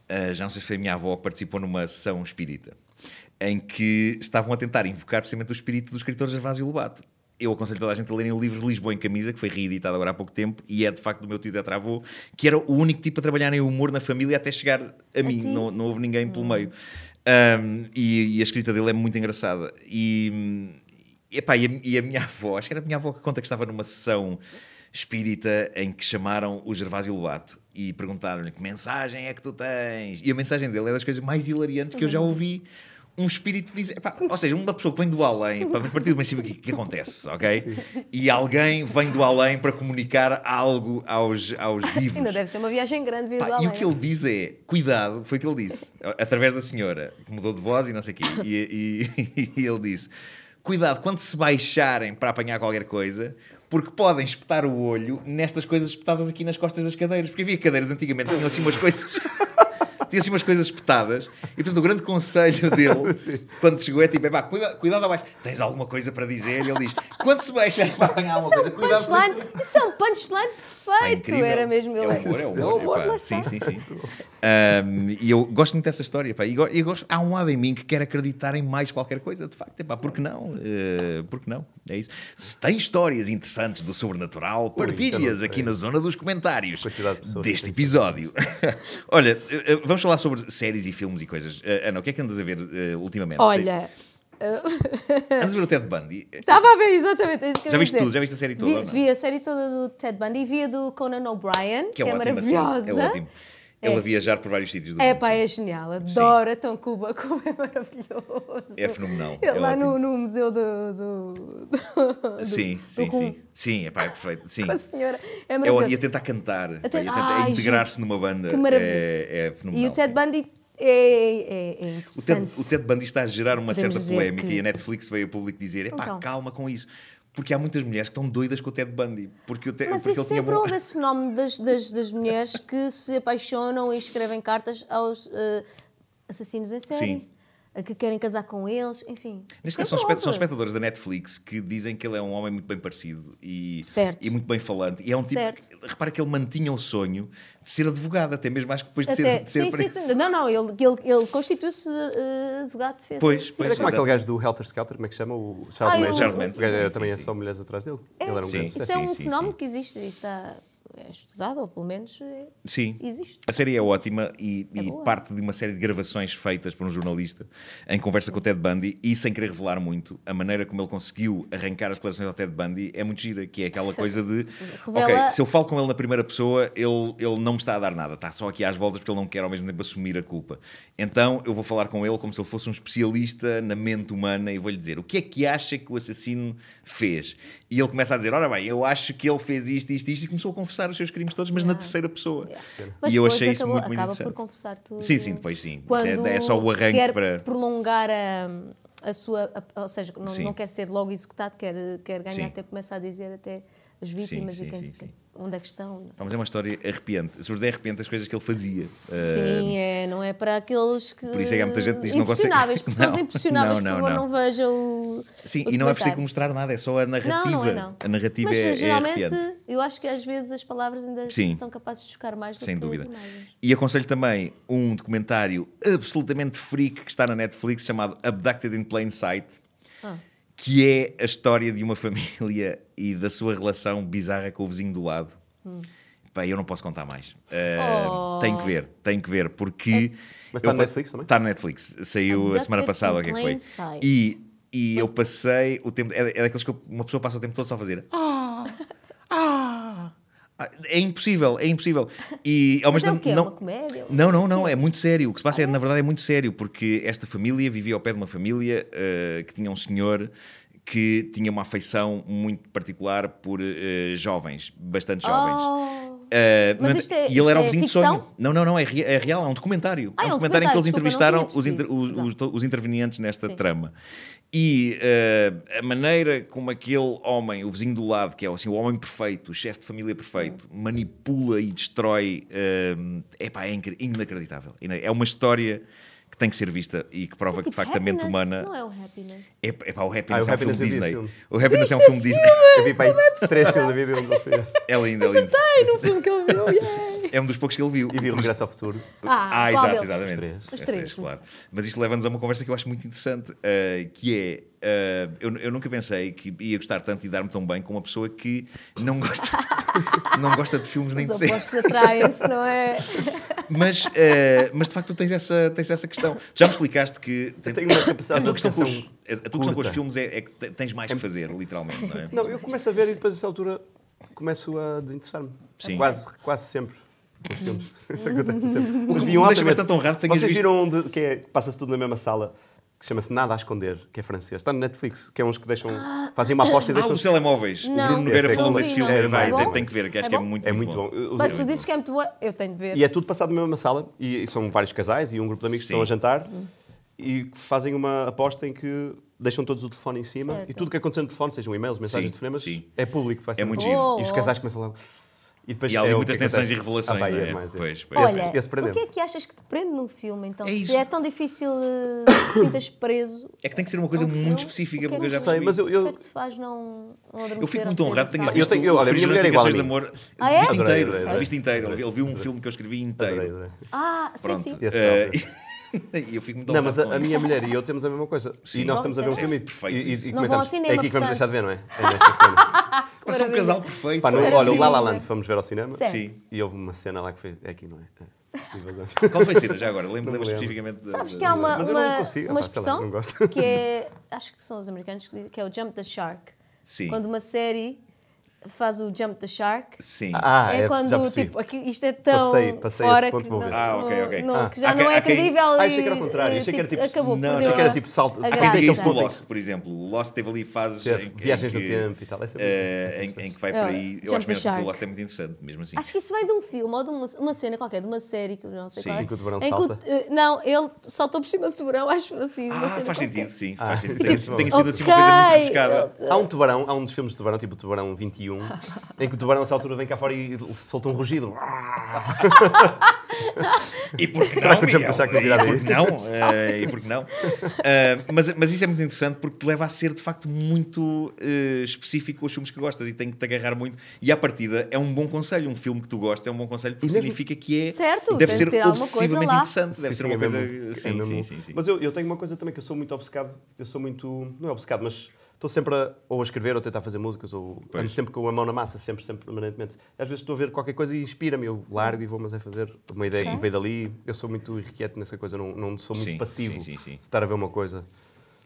ah, já não sei se foi a minha avó que participou numa sessão espírita, em que estavam a tentar invocar precisamente o espírito do escritor Gervásio Lobato. Eu aconselho toda a gente a lerem o livro de Lisboa em Camisa, que foi reeditado agora há pouco tempo, e é de facto do meu tio tetravô, que era o único tipo a trabalhar em humor na família até chegar a, mim, ti? não, não houve ninguém pelo meio. Um, e, e a escrita dele é muito engraçada. E, epá, e, a, e a minha avó, acho que era a minha avó que conta que estava numa sessão espírita em que chamaram o Gervásio Lobato e perguntaram-lhe que mensagem é que tu tens. E a mensagem dele é das coisas mais hilariantes que eu já ouvi. Um espírito dizer, epá, ou seja, uma pessoa que vem do além, para partir do princípio que, que acontece, ok? E alguém vem do além para comunicar algo aos, aos vivos. Ainda deve ser uma viagem grande vir Pá, do e além. o que ele diz é: cuidado, foi o que ele disse, através da senhora, que mudou de voz e não sei o quê. E, e- e ele disse: cuidado quando se baixarem para apanhar qualquer coisa, porque podem espetar o olho nestas coisas espetadas aqui nas costas das cadeiras. Porque havia cadeiras antigamente que tinham assim umas coisas. Tinha assim umas coisas espetadas, e portanto o grande conselho dele, quando chegou, é tipo: "Epá, cuida, cuidado abaixo, tens alguma coisa para dizer? E ele diz: quando se baixar para apanhar alguma é coisa, um cuidado. Isso é um punchline Pá, incrível. era mesmo É ele. humor, é É humor. humor, epá. sim, sim, sim. Ahm, e eu gosto muito dessa história. Pá. E, go- e gosto, há um lado em mim que quer acreditar em mais qualquer coisa, de facto. Epá, porque não? Eh, porque não? É isso. Se tem histórias interessantes do sobrenatural, partilhas não aqui na zona dos comentários de deste episódio. Olha, eh, eh, vamos falar sobre séries e filmes e coisas. Eh, Ana, o que é que andas a ver eh, ultimamente? Olha, Andas a ver o Ted Bundy? estava a ver exatamente é isso que Já ia viste dizer. tudo? Já viste a série toda, Vi, não? vi a série toda do Ted Bundy e vi a do Conan O'Brien, que, Que é, é ótimo, assim. maravilhosa. É ótimo. Ele É. a viajar por vários sítios do É mundo. pá, sim. é genial. Adoro então Cuba. Cuba é maravilhoso. É fenomenal, é lá no, no museu do. do, do Sim, do sim, sim. Sim, é pá, é perfeito. Sim. Com a senhora. É É maravilhoso. o- e a tentar cantar, pá, Até- e a tentar integrar-se numa banda. que maravilha. É, é fenomenal. E o Ted. Bundy é, é, é O Ted, interessante. o Ted Bundy está a gerar uma Podemos certa polémica que- e a Netflix veio a público dizer: epá, Então. calma com isso. Porque há muitas mulheres que estão doidas com o Ted Bundy. Porque, o Te- Mas porque ele sempre bom- houve esse fenómeno das, das, das mulheres que se apaixonam e escrevem cartas aos eh, assassinos em série. Sim. Que querem casar com eles, enfim. Neste caso, são, são espectadores da Netflix que dizem que ele é um homem muito bem parecido e, Certo. e muito bem falante. E é um tipo. Certo. Que, repara que ele mantinha o sonho de ser advogado, até mesmo acho que depois de Até- ser, de ser sim, preso. sim. Não, não, ele, ele, ele constituiu-se eh, advogado de defesa. Pois, Sim. pois. Como é aquele gajo do Helter Skelter, como é que chama? O Charles Ah, Manson. o- Charles Manson, O gajo sim, também é sim. só mulheres atrás dele. Ele era um Sim. grande Isso é um sim, sim. fenómeno que existe está é estudado, ou pelo menos é- Sim. existe. A série é ótima e, É e parte de uma série de gravações feitas por um jornalista em conversa com o Ted Bundy e sem querer revelar muito, a maneira como ele conseguiu arrancar as declarações ao Ted Bundy é muito gira, que é aquela coisa de Revela- ok, se eu falo com ele na primeira pessoa, ele, ele não me está a dar nada, está só aqui às voltas porque ele não quer ao mesmo tempo assumir a culpa. Então eu vou falar com ele como se ele fosse um especialista na mente humana e vou-lhe dizer o que é que acha que o assassino fez? E ele começa a dizer, ora bem, eu acho que ele fez isto, isto, isto e começou a confessar os seus crimes todos, mas na terceira pessoa. E eu achei isso acabou- muito, muito acaba interessante. por confessar tudo. Sim, sim, depois sim. Quando É, é só o arranque quer para. prolongar a, a sua. a- ou seja, não, não quer ser logo executado, quer, quer ganhar Sim. tempo, começa a dizer até as vítimas sim, e quem, sim, sim. onde é que estão. mas é uma história arrepiante. Sobretudo é arrepiante as coisas que ele fazia. Sim, é, não é para aqueles que. Por isso é que há muita gente que diz não consegue- Impressionáveis, pessoas Não, impressionáveis, não, não, por favor, não. não, vejam o. Sim, o e não é preciso mostrar nada, é só a narrativa. Não, não é não. A narrativa Mas é, é geralmente arrepiante. eu acho que às vezes as palavras ainda Sim. são capazes de chocar mais do Sem que dúvida. as imagens. E aconselho também um documentário absolutamente freak que está na Netflix chamado Abducted in Plain Sight, Ah. Que é a história de uma família e da sua relação bizarra com o vizinho do lado. Pá, eu não posso contar mais. Uh, Oh. Tem que ver, tem que ver, porque. Mas está eu na Netflix também? Está na Netflix. Saiu a semana passada, o que é que foi? E, e eu passei o tempo. É, é daqueles que eu- uma pessoa passa o tempo todo só a fazer. Ah! Ah, É impossível, é impossível. E ao mesmo é tempo. quê? não, Uma comédia? não, não, não, é muito sério. O que se passa é, na verdade, é muito sério, porque esta família vivia ao pé de uma família eh, que tinha um senhor que tinha uma afeição muito particular por eh, jovens, bastante jovens. Oh. Eh, Mas isto é- e ele era o é vizinho de ficção? sonho. Não, não, não, é, é real, é um documentário. Ah, é um é um documentário em que eles documentário, entrevistaram desculpa, os, inter- os- os- os intervenientes nesta Sim. trama. E eh, a maneira como aquele homem, o vizinho do lado, que é assim, o homem perfeito, o chefe de família perfeito, manipula e destrói, eh, epá, é inacreditável. É uma história que tem que ser vista e que prova Isso é que de tipo facto a mente humana. Não é o Happiness. É, epá, o Ah, Happiness o é um filme Disney. filme. O Happiness é um filme Disney. Eu vi para aí três filmes da vida e um deles foi esse. É lindo, é lindo. Ai, no filme que ele viu, yeah. É um dos poucos que ele viu. E vi o Regresso ao Futuro. Ah, Ah, exato, deles? exatamente. Os três. Os Os três. claro. Mas isto leva-nos a uma conversa que eu acho muito interessante, eh, que é, eh, eu, eu nunca pensei que ia gostar tanto e dar-me tão bem com uma pessoa que não gosta, não gosta de filmes nem Os de séries. opostos atraem-se, não é? Mas, eh, mas de facto tu tens essa, tens essa questão. Tu já me explicaste que Eu tenho uma a capacidade tua de questão com os, a tua questão com os filmes é, é que te- tens mais que fazer, literalmente, não é? Não, eu começo a ver e depois, a essa altura, começo a desinteressar-me. Sim. Quase, quase sempre. Os filmes. Isso acontece sempre. O que vi um me deixa altamente- bastante honrado que tenhas Vocês visto. viram um de, que é, passa-se tudo na mesma sala, que chama-se Nada a Esconder, que é francês. Está no Netflix, que é uns que deixam, fazem uma aposta e Ah, deixam... os telemóveis. O Não. Bruno Nogueira é falou desse filme. Vai, É bom? tem, que ver, que acho É que é muito, É muito bom. bom. Mas tu eu- dizes que é muito boa, eu tenho de ver. E é tudo passado na mesma sala, e, e são vários casais e um grupo de amigos que Sim. estão a jantar e que fazem uma aposta em que deixam todos o telefone em cima Certo. e tudo o que acontece no telefone, sejam e-mails, mensagens Sim, de fonemas, sim. é público. Vai É ser muito giro. E os casais começam logo. E, depois E há ali é muitas tensões e revelações, Ah, é? é mais. Pois, pois. Esse- Olha, esse o que é que achas que te prende num filme, então? É Se isso. é tão difícil que te sintas preso. É que tem que ser uma coisa num muito filme, específica, é porque eu já que- Sei, percebi. mas eu, O que é eu, que te faz não, não adormecer? Eu fico muito honrado, tenho visto Eu tenho- olha, a minha mulher é igual a de. Amor, Ah, é? visto Adorei, inteiro, visto inteiro. Ele viu um filme que eu escrevi inteiro. adorei, adorei. Ah, sim, Pronto. sim. Eh, não, E eu fico muito Não, honrado mas a, minha mulher e eu temos a mesma coisa. Sim. E nós estamos a ver um filme e, perfeito e, isso. e Não vão ao comentamos. cinema, é aqui que vamos deixar de ver, não é? É nesta cena. Parece um casal perfeito. Pá, no, pá. olha, o La La. Land fomos ver ao cinema Certo. Sim. e houve uma cena lá que foi. É aqui, não é? é. E vazamos. Qual foi a cena já agora? Lembro, lembro lembro. especificamente. da- Sabes da- que há uma, Mas eu não uma, consigo, uma pá, sei lá, expressão não gosto. que é, acho que são os americanos que dizem, que é o jump the shark. Sim. Quando uma série faz o jump the shark, Sim. Ah, é, é, quando tipo, aqui, isto é tão Passei- passei fora esse ponto, que, não. Ah, ok, ok. não- Ah. que já Há não que- é há quem- credível Ah, achei que era o contrário, eh, achei que era tipo- acabou Não, achei que era tipo salto- a Há Há quem graça. diga isso do ponto em Lost, por exemplo. O Lost teve ali fases em que, viagens no que, tempo e tal, é sempre eh, em, em que vai É, por aí. Eu acho mesmo que o Lost é muito interessante, mesmo assim. Acho que isso vem de um filme ou de uma, uma cena qualquer, de uma série que eu não sei Sim. qual é. Em que o tubarão salta. eh, não, ele saltou por cima do tubarão, acho assim. Ah, faz sentido, sim. Ah, Faz sentido. tipo, Tem, sido assim uma coisa muito rebuscada. Há um tubarão, há um dos filmes de tubarão, tipo o Tubarão 21, em que o tubarão a essa altura vem cá fora e solta um rugido. E por que Será não, que o Miguel? não virá E por daí? que não? Eh, e por que não? Eh, mas, mas isso é muito interessante porque te leva a ser de facto muito eh, específico os filmes que gostas e tem que te agarrar muito. E à partida é um bom conselho. Um filme que tu gostas é um bom conselho porque mesmo- significa que é. Certo, deve ser que obsessivamente interessante. Deve Sim, ser uma é coisa. mesmo- é sim, mesmo- sim, sim, sim. Mas eu, eu tenho uma coisa também que eu sou muito obcecado. Eu sou muito. Não é obcecado, mas estou sempre a, ou a escrever ou a tentar fazer músicas, ou Pois. ando sempre com a mão na massa, sempre, sempre, permanentemente. Às vezes estou a ver qualquer coisa e inspira-me, eu largo e vou, mas é fazer uma ideia Sim. que veio dali. Eu sou muito irrequieto nessa coisa, não, não sou muito Sim, passivo sim, sim, sim. de estar a ver uma coisa.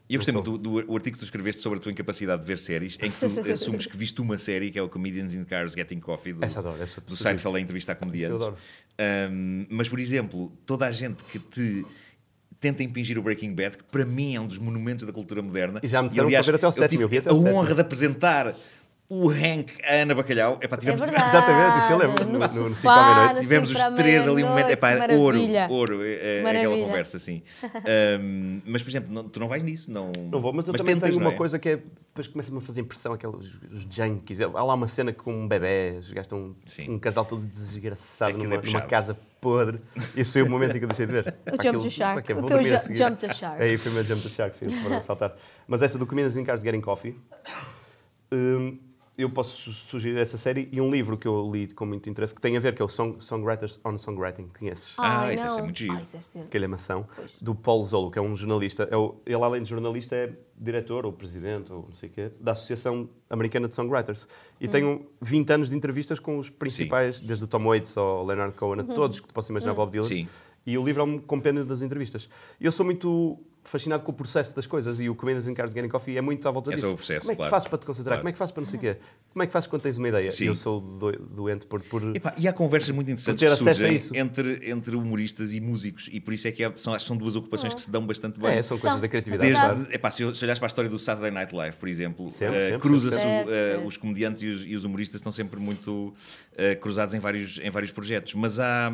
E eu gostei muito do, do artigo que tu escreveste sobre a tua incapacidade de ver séries, em que tu assumes que viste uma série, que é o Comedians in Cars Getting Coffee, do, Essa adoro, essa do Seinfeld a entrevista a comediantes. Isso eu adoro. Um, mas, por exemplo, toda a gente que te tenta impingir o Breaking Bad, que para mim é um dos monumentos da cultura moderna. E já me disseram aliás, para ver até ao eu sétimo, tive eu vi até a sétimo. honra de apresentar o Hank a Ana Bacalhau. Epá, É tivemos, verdade. Exatamente, isso eu lembro, No, no- no sofá, Cinco à meia-noite. tivemos os três ali um momento. Epá, ouro, ouro, é, é aquela conversa, assim. Um, mas, por exemplo, não- tu não vais nisso? Não, Não vou, mas eu também tentas, tenho uma é? coisa que é. Depois começa-me a fazer impressão, aqueles os junkies. Há lá uma cena com um bebê, estão Sim. um casal todo desgraçado Aquilo é numa, numa casa podre. Esse foi o momento em que eu deixei de ver. O Jump the Shark. é, O teu ju-. Jump the Shark. É aí foi o meu Jump the Shark, fiz para saltar. Mas essa do Comedians in Cars Getting Coffee, hum, eu posso su- sugerir essa série e um livro que eu li com muito interesse que tem a ver, que é o Song, Songwriters on Songwriting. Conheces? Ah, Ai, isso deve ser muito giro. Deve ser. Aquele é maçã, do Paulo Zolo, que é um jornalista. É o- ele, além de jornalista, é diretor ou presidente, ou não sei o quê, da Associação Americana de Songwriters. E Hum. tem um 20 anos de entrevistas com os principais, desde o Tom Waits ao Leonard Cohen, a Uhum. todos que tu possas Hum. imaginar, Bob Dylan. Sim. E o livro é um compêndio das entrevistas. Eu sou muito fascinado com o processo das coisas e o Comedians in Cars Getting Coffee é muito à volta É disso. sobre o processo, Como é que claro. fazes para te concentrar? Claro. Como é que fazes para não sei o quê? Como é que fazes quando tens uma ideia? Sim. Eu sou do- doente por... por... Epá, e há conversas muito interessantes ter que surgem entre, entre humoristas e músicos, e por isso é que é- são, acho que são duas ocupações que se dão bastante bem. É, são coisas São. da criatividade. Claro. Desde, epá, se, se olhares para a história do Saturday Night Live, por exemplo, sempre, cruza-se certo. os comediantes e os, e os humoristas estão sempre muito eh, cruzados em vários, em vários projetos. Mas há.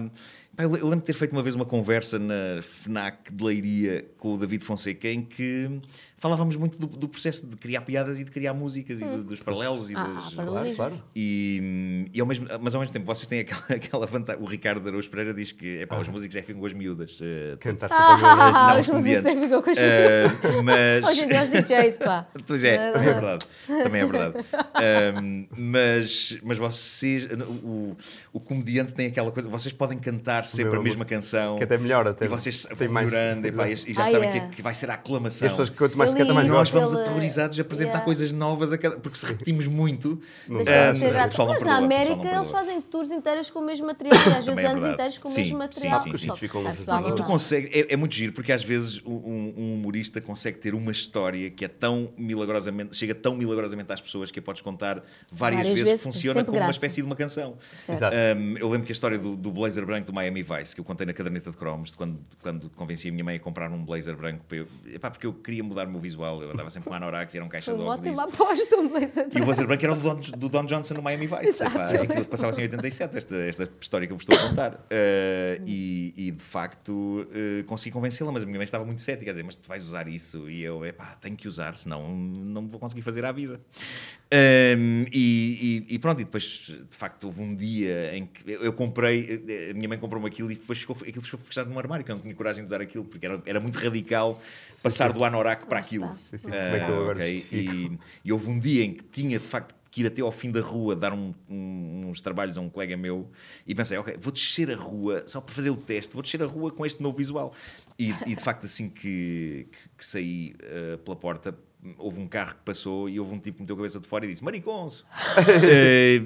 Eu lembro de ter feito uma vez uma conversa na FNAC de Leiria com o David Fonseca em que falávamos muito do, do processo de criar piadas e de criar músicas e do- dos paralelos e Ah, das, Claro, paralelismos. claro. e, e ao mesmo, mas ao mesmo tempo vocês têm aquela, aquela vantagem. O Ricardo Araújo Pereira diz que epá, os músicos é que ficam com as miúdas. eh, Cantar Ah, não, os músicos é que ficam com as Eh, mas... Hoje em dia os DJs, pá. Pois é, Ah, também é verdade. Também é verdade. Mas, mas vocês, o, o comediante tem aquela coisa, vocês podem cantar sempre a Mesma canção. que até melhor, até E vocês vão mais- melhorando epá, e, e já Ah, sabem é. que, que vai ser a E aclamação. as pessoas que quanto mais se mais isso. Nós vamos aterrorizados a apresentar Yeah. coisas novas, a cada- porque se repetimos muito. Deixa ah, de ter o graça. pessoal não Mas perdoa, na não América eles fazem tours inteiras com o mesmo material, e às vezes é anos inteiros com o Sim, mesmo sim, material. sim, sim. Portugal E não tu dá. consegue, é, é muito giro porque às vezes um, um- um humorista consegue ter uma história que é tão milagrosamente, chega tão milagrosamente às pessoas que a podes contar várias, Várias vezes, vezes, que funciona como uma graça. espécie de uma canção. Um, eu lembro que a história do, do blazer branco do Miami Vice, que eu contei na caderneta de cromos, de quando, quando convenci a minha mãe a comprar um blazer branco, para eu, epá, porque eu queria mudar o meu visual. Eu andava sempre com anorax e era um caixa de óculos. ótima aposta, um mês E o. Blazer branco era o do Don, do Don Johnson no Miami Vice. Exato. Aquilo que passava assim em 87, esta, esta história que eu vos estou a contar. Uh, e, e, de facto uh, consegui convencê-la, mas a minha mãe estava muito cética, a dizer: Mas tu vais usar isso? E eu, epá, tenho que usar, senão não vou conseguir fazer à vida. Um, e, e- e pronto, e depois de facto houve um dia em que eu, eu comprei, a minha mãe comprou-me aquilo e depois ficou, aquilo ficou fechado num armário, que eu não tinha coragem de usar aquilo, porque era, era muito radical passar do anorak para aquilo. Sim, sim. Como é que eu Ah, agora ok. justifico? E, e houve um dia em que tinha de facto que ir até ao fim da rua dar um- um- uns trabalhos a um colega meu e pensei, ok, vou descer a rua só para fazer o teste, vou descer a rua com este novo visual. E, e, de facto, assim que, que, que saí eh, pela porta, houve um carro que passou e houve um tipo que meteu a cabeça de fora e disse: Mariconso! Eh,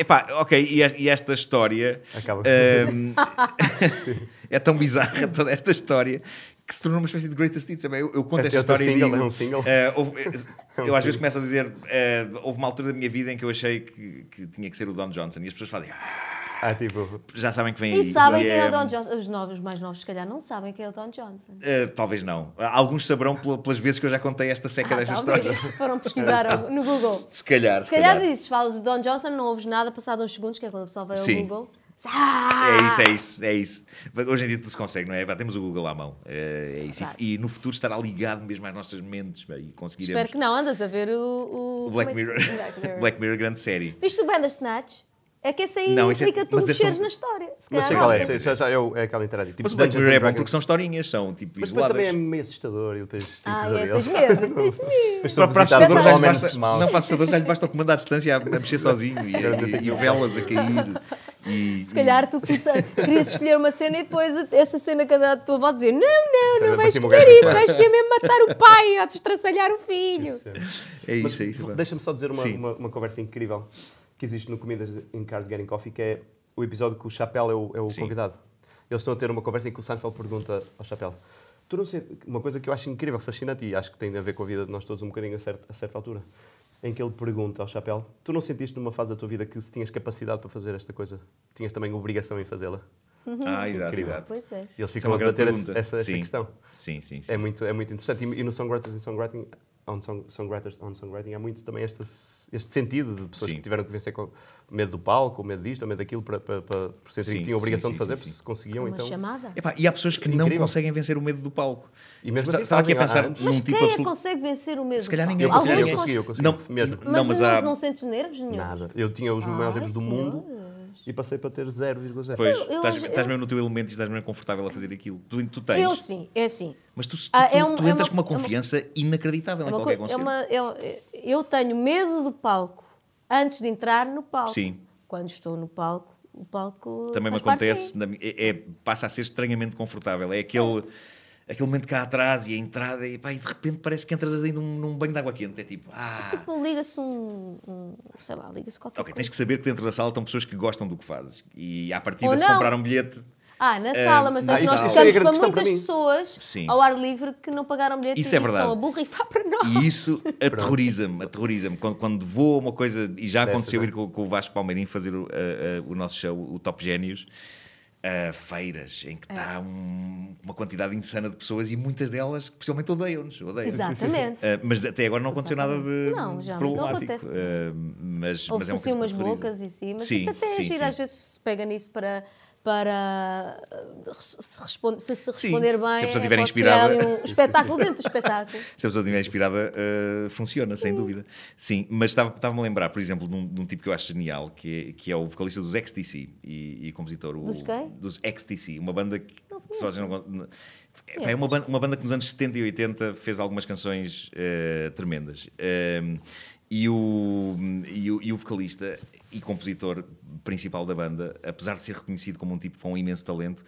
epá, ok, e, e esta história Acaba. ehm, é tão bizarra toda esta história que se tornou uma espécie de greatest hits. Eu, eu conto É esta história e single, digo, é um single? eh, houve- É um eu às vezes começo a dizer, eh, houve uma altura da minha vida em que eu achei que, que tinha que ser o Don Johnson e as pessoas fazem, "Ah", Ah, tipo, já sabem que vem aí. E sabem quem é eh, o Don Johnson. Os novos, os mais novos, se calhar, não sabem quem é o Don Johnson. eh, talvez não. Alguns saberão pel- pelas vezes que eu já contei esta seca Ah, desta talvez. história. Foram pesquisar no Google. Se calhar. Se calhar dizes, falas do Don Johnson, não ouves nada, passado uns segundos, que é quando a pessoa vai ao Sim. Google. Ah! É isso, é isso, é isso. Hoje em dia tudo se consegue, não é? Temos o Google à mão. É, é isso. Claro. E, e no futuro estará ligado mesmo às nossas mentes e conseguiremos. Espero que não, andas a ver o. o Black é Mirror. Black Mirror. Black Mirror, grande série. Viste o Bandersnatch? É que esse aí Não, isso é- implica tu mas esse mexeres são- na história. Se mas calhar sei qual é, sei, já, já é, o- é aquela interativa. Tipo Mas o Black Mirror é bom porque são historinhas, são tipo Mas depois isoladas. também é meio assustador e depois tipo, Ah, é, tens medo, tens medo. Para, assustador já lhe basta, não, para assustador já lhe basta o comando à distância a, a mexer sozinho e, e, e velas a cair. E, Se calhar tu querias escolher uma cena e depois essa cena que a tua avó dizia: Não, não, não vais escolher isso, vais escolher mesmo matar o pai a destraçalhar o filho. é Mas isso, é isso. Deixa-me só dizer uma, uma, uma conversa incrível que existe no Comidas in Cars Getting Coffee, que é o episódio que o Chapéu é o, é o convidado. Eles estão a ter uma conversa em que o Seinfeld pergunta ao Chapéu tu não sei, uma coisa que eu acho incrível, fascinante e acho que tem a ver com a vida de nós todos um bocadinho a, certa- a certa altura, em que ele pergunta ao Chapéu tu não sentiste numa fase da tua vida que se tinhas capacidade para fazer esta coisa, tinhas também obrigação em fazê-la? Ah, exato, Incrível. exato. Pois é. E eles é ficam uma a debater essa, essa, essa questão. Sim, sim, sim. É muito, é muito interessante. E, e no Songwriters e Songwriting, on song, songwriters on Songwriting, há muito também este, este sentido de pessoas Sim. que tiveram que vencer com medo do palco, ou medo disto, ou medo daquilo, para, para, para, por Sim, que tinham a obrigação sim, de fazer, porque se conseguiam, Uma então... chamada. Epá, e há pessoas que não Incrível. conseguem vencer o medo do palco. E mesmo Está- assim estava aqui a pensar ah, num Mas tipo quem é que absoluto. consegue vencer o medo? Se calhar do ninguém palco? Eu consegui, eu cons- consegui, eu consegui. Não, mesmo. Mas, Não, mas não, há- não sentes nervos nenhum? Nada. Eu tinha os maiores Ai, livros do mundo. E passei para ter 0,0. Pois, eu estás, acho- estás eu- mesmo no teu elemento e estás mesmo confortável a fazer aquilo. Tu, tu tens. Eu sim, é assim. Mas tu, tu, Ah, é um- tu é entras uma- com uma é uma- confiança inacreditável É em uma qualquer coi- é uma- é- eu tenho medo do palco antes de entrar no palco. Sim. Quando estou no palco, o palco. Também me acontece, na é, é- passa a ser estranhamente confortável. É aquele, aquele momento cá atrás e a entrada, e, pá, e de repente parece que entras aí num, num banho de água quente. É tipo, ah. Tipo, liga-se um, um- Sei lá, liga-se qualquer Ok, tens coisa. que saber que dentro da sala estão pessoas que gostam do que fazes. E à partida, Ou se não. comprar um bilhete. Ah, na sala, mas ah, é nós é ficamos grande para muitas para pessoas Sim. ao ar livre que não pagaram bilhete Isso é e verdade. estão a borrifar para nós. E isso aterroriza-me, aterroriza-me. Quando, quando vou a uma coisa, e já aconteceu é? ir com, com o Vasco Palmeirinho fazer o, a- a- o nosso show, o Top Génios, a feiras em que É. está um- uma quantidade insana de pessoas e muitas delas que possivelmente odeiam-nos. odeiam Exatamente. Ah, mas até agora não aconteceu nada de, Não, de já não problemático. acontece. Ah, mas, mas Houve-se é uma assim umas bocas e sim, mas Sim, isso até é sim, giro, sim. às vezes se pega nisso para, para uh, se, responde, se, se Sim, responder se a bem, pessoa é, estiver criar inspirada. um espetáculo dentro do espetáculo. Se a pessoa estiver inspirada, uh, funciona, sem dúvida. Sim, mas estava- estava-me a lembrar, por exemplo, de um, de um tipo que eu acho genial, que é, que é o vocalista dos XTC e, e compositor. O, Dos quem? Dos XTC, uma banda que, se não. con- É, é uma banda, uma banda que nos anos 70 e 80 fez algumas canções uh, tremendas. Um, e o, e, o, e o vocalista e compositor principal da banda, apesar de ser reconhecido como um tipo com um imenso talento,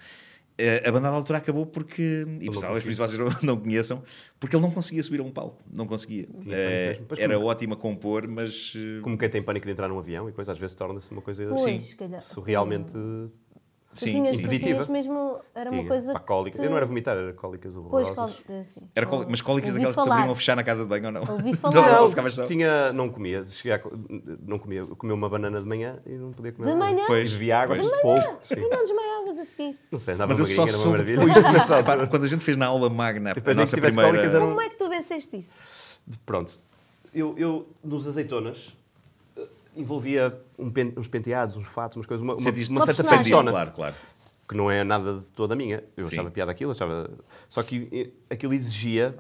eh, a banda da altura acabou porque, e talvez por conseguia. isso vocês não, não conheçam, porque ele não conseguia subir a um palco, não conseguia. Tinha Eh, era como- ótimo a compor, mas eh, Como quem tem pânico de entrar num avião e coisa, às vezes torna-se uma coisa Pois, Sim. se calhar, surrealmente... Tu sim, tinhas, sim. tu tinhas mesmo. Era uma coisa. pá, cólica. que- Eu não era vomitar, era cólicas Pois, horrorosas. cólica, assim. Era cólica- mas cólicas Ouvi daquelas que te falar. obrigam a fechar na casa de banho ou não? Ouvi Não, falar. não, Não, só. tinha, não comia, cheguei a não comia, comia uma banana de manhã e não podia comer De manhã? Pois, E bebia água, pois. pouco, sim. E não desmaiavas a seguir. Não sei, andava Mas eu só magrinha, era uma soube maravilha. depois disso. Quando a gente fez na aula magna, a depois nossa primeira. cólicas, era Como é que tu venceste isso? Pronto. Eu, eu nos azeitonas, envolvia um pen- uns penteados, uns fatos, umas coisas, uma, uma, Sentiste uma Uma certa persona. Claro, claro. que não é nada de toda minha. Eu Sim. achava piada aquilo, achava. Só que eh, aquilo exigia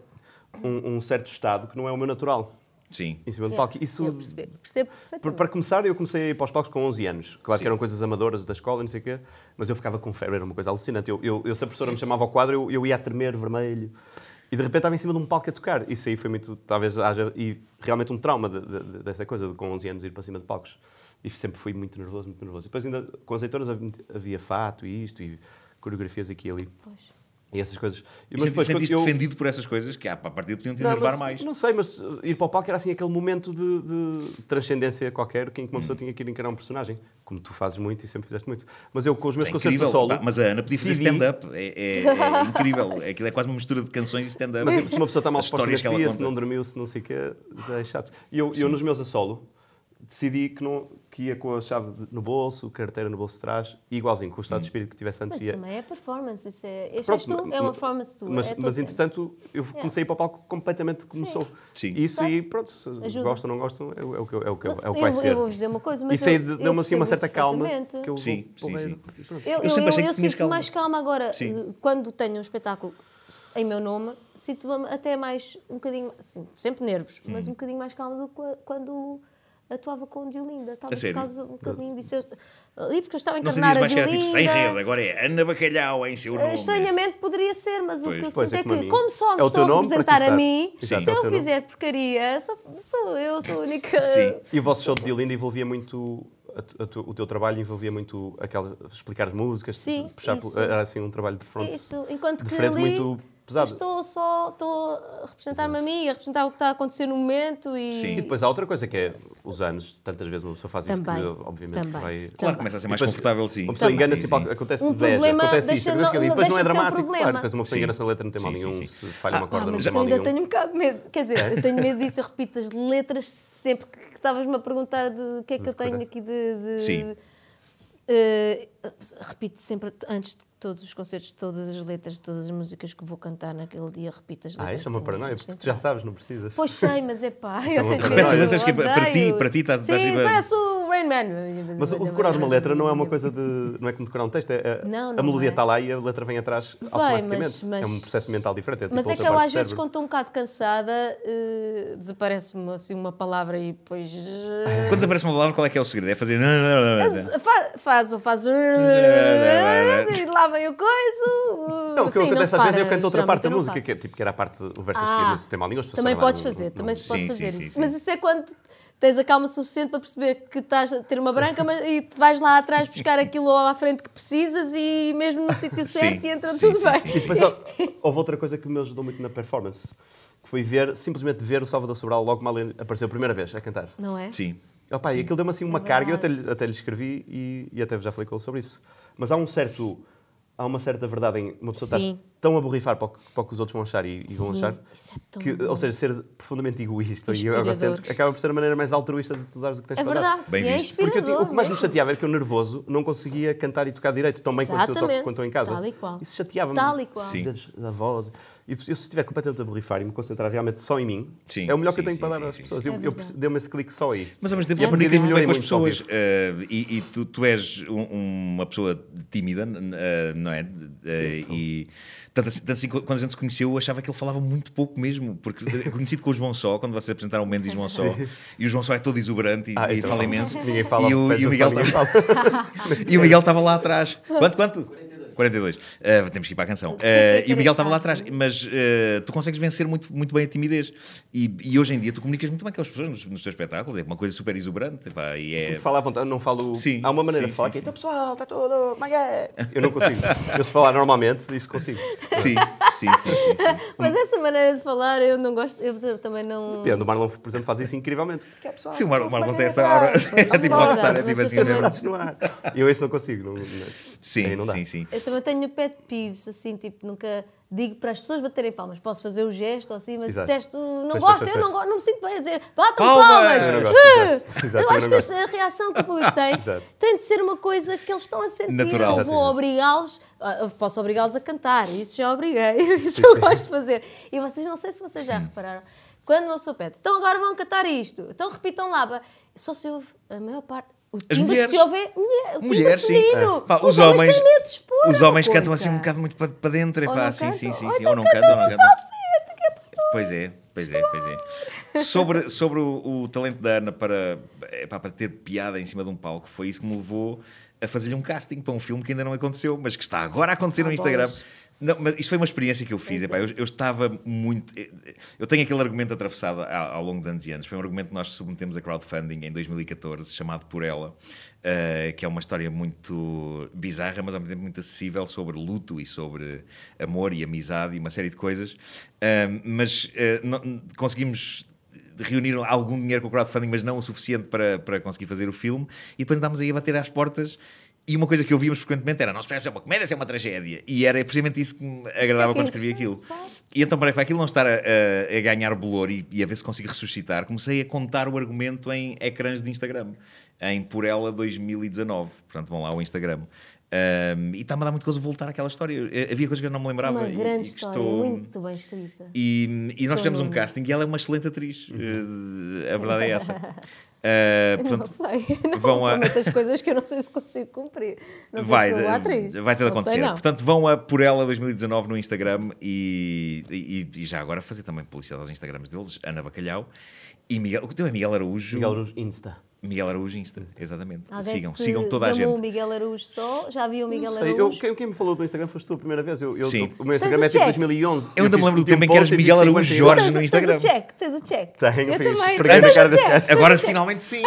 um, um certo estado que não é o meu natural. Sim. Em cima do Yeah, palco. Isso, Eu percebo, percebo para começar, eu comecei a ir para os palcos com 11 anos. Claro Sim. que eram coisas amadoras da escola, não sei o quê, mas eu ficava com febre, era uma coisa alucinante. Eu, eu, eu se a professora me chamava ao quadro, eu, eu ia a tremer vermelho. E de repente estava em cima de um palco a tocar. Isso aí foi muito, talvez haja, e realmente um trauma de, de, de- dessa coisa, de com 11 anos ir para cima de palcos. E sempre fui muito nervoso, muito nervoso. E depois ainda, com azeitonas havia fato e isto, e coreografias aqui e ali. Pois. E essas coisas. E, E senti- sentiste eu- defendido por essas coisas que, ah, pá, a partir podiam te enervar mas mais. Não sei, mas uh, ir para o palco era assim aquele momento de, de transcendência qualquer que em que uma pessoa Hum. tinha que ir encarar um personagem. Como tu fazes muito e sempre fizeste muito. Mas eu, com os meus É concertos incrível. a solo. Pá, mas a Ana podia fazer stand-up. É, é- é incrível. É, aquilo é quase uma mistura de canções e stand-up. Mas se uma pessoa está mal disposta nesse dia, se não dormiu, se não sei o quê, já é chato. E eu, eu nos meus a solo decidi que, não, que ia com a chave no bolso, carteira no bolso de trás, e igualzinho, com o Hum. estado de espírito que tivesse antes. Mas ia- também é performance, isso é. Este Pronto, és tu, é uma ma- performance tua. Mas, é mas entretanto, eu comecei a ir para o palco completamente como Sim. sou. Sim. Isso aí, pronto, se Ajuda. gostam ou não gostam, é, o- é o que, é o que, é o que eu, vai ser. eu vou-vos dizer uma coisa, mas Isso aí eu- eu deu-me assim uma certa calma que eu Sim, vou sim, sim. e pronto. Eu, Eu sempre achei que eu sinto calma. mais calma agora. Sim. eh, Quando tenho um espetáculo em meu nome, sinto-me até mais um bocadinho. Sim, sempre nervos, mas Hum. um bocadinho mais calma do que quando atuava com o Diolinda. Talvez por causa um bocadinho disso. Eu- Ali porque eu estava a encarnar a mais que era tipo sem Diolinda. rede, agora é Ana Bacalhau em seu nome. Estranhamente poderia ser, mas o Pois. que eu Pois, sinto é é, que, mim. como só me É o a representar a mim, Exato, se é o eu nome. fizer porcaria, sou, sou eu, sou a única. Sim. E o vosso show de Diolinda envolvia muito. a tu- a tu- o teu trabalho envolvia muito aquela, explicar as músicas, Sim, puxar, isso. era assim um trabalho de front, Isso, enquanto de que frente ali muito pesado. estou só estou a representar-me a mim, a representar o que está a acontecer no momento e. Sim. E depois há outra coisa que é os anos, tantas vezes uma pessoa faz isso Também, que obviamente também. vai. Claro, Também. começa a ser mais Depois, confortável, sim. Uma pessoa Sim, engana-se sim, e sim. acontece Um veja, problema acontece deixa isto, não- acontece aquilo, e depois não é um dramático. problema. Claro, depois uma pessoa Sim. engana-se na letra, não tem mal Sim, nenhum, sim, se falha uma Ah, corda, não mas tem eu mal ainda nenhum. tenho um bocado de medo. Quer dizer, eu tenho medo disso. Eu repito as letras sempre que estavas-me a perguntar de o que é que eu tenho aqui de. de- Sim. Eh, repito sempre, antes de todos os concertos, todas as letras, de todas as músicas que vou cantar naquele dia, repito as letras. Ah, isso é uma paranoia, porque tu já sabes, não precisas. Pois sei, mas é pá, eu uma tenho medo. Repetes as letras que é para- ti- para ti estás- estás Sim, a- parece o Rain Man. Mas o decorar uma letra não é uma coisa de. Não é como decorar um texto, é, Não, a não melodia é. está lá e a letra vem atrás Vai, automaticamente. mas- mas- É um processo mental diferente. É Mas tipo é outra que eu às vezes, quando estou um bocado cansada, eh, desaparece-me assim uma palavra e depois. eh, Quando desaparece uma palavra, qual é que é o segredo? É fazer. Fa- Faz ou faz. E lá vem o coisa. Não, o que Sim, acontece às vezes é eu canto outra parte da música, que, é, tipo, que era a parte do verso a Ah, seguir, mas se tem mal as pessoas Também sabem podes fazer, também se Sim, pode sim, fazer sim, isso. sim. Mas isso é quando tens a calma suficiente para perceber que estás a ter uma branca mas, e te vais lá atrás buscar aquilo à frente que precisas e mesmo no sítio Sim, certo e entra sim, tudo sim, bem. E depois houve outra coisa que me ajudou muito na performance, que foi ver, simplesmente ver o Salvador Sobral logo mal ele apareceu a primeira vez a cantar. Não é? Sim. Opa, e aquilo deu-me assim uma carga, eu até, até lhe escrevi e, e até já falei com ele sobre isso. Mas há um certo. Há uma certa verdade em uma pessoa estar. Tão a borrifar para o, que, para o que os outros vão achar e, e vão Sim, achar. isso é tão que, bom. ou seja, ser profundamente egoísta e egocêntrico acaba por ser a maneira mais altruísta de tu dares o que tens É para dar. verdade. Bem e é visto. Porque eu o que mais me chateava era que eu, nervoso, não conseguia cantar e tocar direito tão bem quanto eu, toco, quando estou em casa. Tal e qual. Isso chateava-me. Tal e qual. Sim. Da, da voz. E eu, se estiver completamente a borrifar e me concentrar realmente só em mim, Sim, é o melhor que sim, eu tenho sim, para dar às pessoas. sim. Eu, É eu dei-me esse clique só aí. Mas ao mesmo tempo É é comunicas muito bem com as pessoas eh, e, e tu, tu és um- uma pessoa tímida, eh, não é? Eh, e tanto assim, tanto assim, quando a gente se conheceu, eu achava que ele falava muito pouco mesmo, porque conhecido com o João Só, quando vocês apresentaram o Mendes e João Só, e o João Só é todo exuberante e, Ah, e então, fala imenso. Ninguém fala e o, o e o Miguel estava lá atrás. Quanto, quanto? 42. Eh, temos que ir para a canção. Eh, e o Miguel estava lá atrás. Mas eh, tu consegues vencer muito, muito bem a timidez. E, e hoje em dia tu comunicas muito bem com as pessoas nos, nos teus espetáculos. É uma coisa super exuberante. pá, e é... Falo à vontade, não falo. Sim, Há uma maneira sim, de falar sim, que é, então pessoal, está tudo, é é? Eu não consigo. Eu se falar normalmente, isso consigo. Sim, sim, sim, sim, sim. Mas essa maneira de falar eu não gosto, eu também não. Depende, o Marlon, por exemplo, faz isso incrivelmente. Que é, pessoal, Sim, o Mar- o Marlon como tem é essa hora. É tipo rockstar, é tipo eu assim. no ar. Eu isso não consigo. Não, não- Sim, não dá. sim, sim. Eu também tenho pet peeves, assim, tipo, nunca. digo para as pessoas baterem palmas. Posso fazer o gesto ou assim, mas Exato. detesto, não gosto, eu não, gosto, não me sinto bem a dizer batam Palmas! Eu não gosto, exato. Eu acho não que a reação que o público tem Exato. tem de ser uma coisa que eles estão a sentir. Natural. Eu vou obrigá-los, ah, posso obrigá-los a cantar, isso já obriguei, isso eu gosto de fazer. E vocês, não sei se vocês já repararam, quando uma pessoa pede, então agora vão cantar isto, então repitam lá, só se ouve a maior parte. O timbre que se ouve é mulher, Mulheres, sim. feminino. Pá, os, homens, têm medo de expor. os homens cantam assim um bocado muito para, para dentro. Ou não sim, sim, sim, ou sim. então Ou não cantam, ou não cantam é Pois é, pois é, pois é. Sobre, sobre o, o talento da Ana para, epá, para ter piada em cima de um palco, foi isso que me levou a fazer-lhe um casting para um filme que ainda não aconteceu, mas que está agora a acontecer no Ah, Instagram. bolas. Não, mas isto foi uma experiência que eu fiz. Pois epá, é. eu, eu estava muito. Eu tenho aquele argumento atravessado ao, ao longo de anos e anos. Foi um argumento que nós submetemos a crowdfunding em 2014, chamado Por Ela, eh, que é uma história muito bizarra, mas ao mesmo tempo muito acessível sobre luto e sobre amor e amizade e uma série de coisas. Ahm, mas eh, não- conseguimos reunir algum dinheiro com o crowdfunding, mas não o suficiente para, para conseguir fazer o filme. E depois andámos aí a bater às portas. E uma coisa que ouvíamos frequentemente era: não se é uma comédia, se é uma tragédia. E era precisamente isso que me agradava que é quando escrevia aquilo. E então, para aquilo não estar a, a- a ganhar bolor e, e a ver se consigo ressuscitar, comecei a contar o argumento em ecrãs de Instagram, em Por Ela 2019. Portanto, vão lá ao Instagram. Ahm, e está-me a dar muito gozo voltar àquela história. Eh, Havia coisas que eu não me lembrava. Uma grande e história, estou- muito bem escrita. e, e nós Sou fizemos um casting e ela é uma excelente atriz. Eh, a verdade é essa. Não portanto, sei, não vão a- muitas coisas que eu não sei se consigo cumprir. Não vai, sei se sou atriz. vai ter de Não sei, acontecer. não. Portanto, vão a por ela 2019 no Instagram e, e, e já agora fazer também publicidade aos Instagrams deles, Ana Bacalhau e Miguel. O teu é Miguel Araújo. Miguel Araújo, Insta. Miguel Araújo Insta, exatamente. Alguém sigam, sigam toda a gente. o Miguel Araújo só? Já viu o Miguel sei, eu, Araújo? quem, quem me falou do Instagram foste tu a primeira vez. Eu, eu, Sim. o meu Instagram é tipo check. 2011. Eu ainda me lembro do um tempo em que eras Miguel Araújo 50 Jorge Tens- no tens Instagram. o check, tens o check. Tenho, eu fiz. também. Tens na cara check, gajo. tens Agora finalmente sim!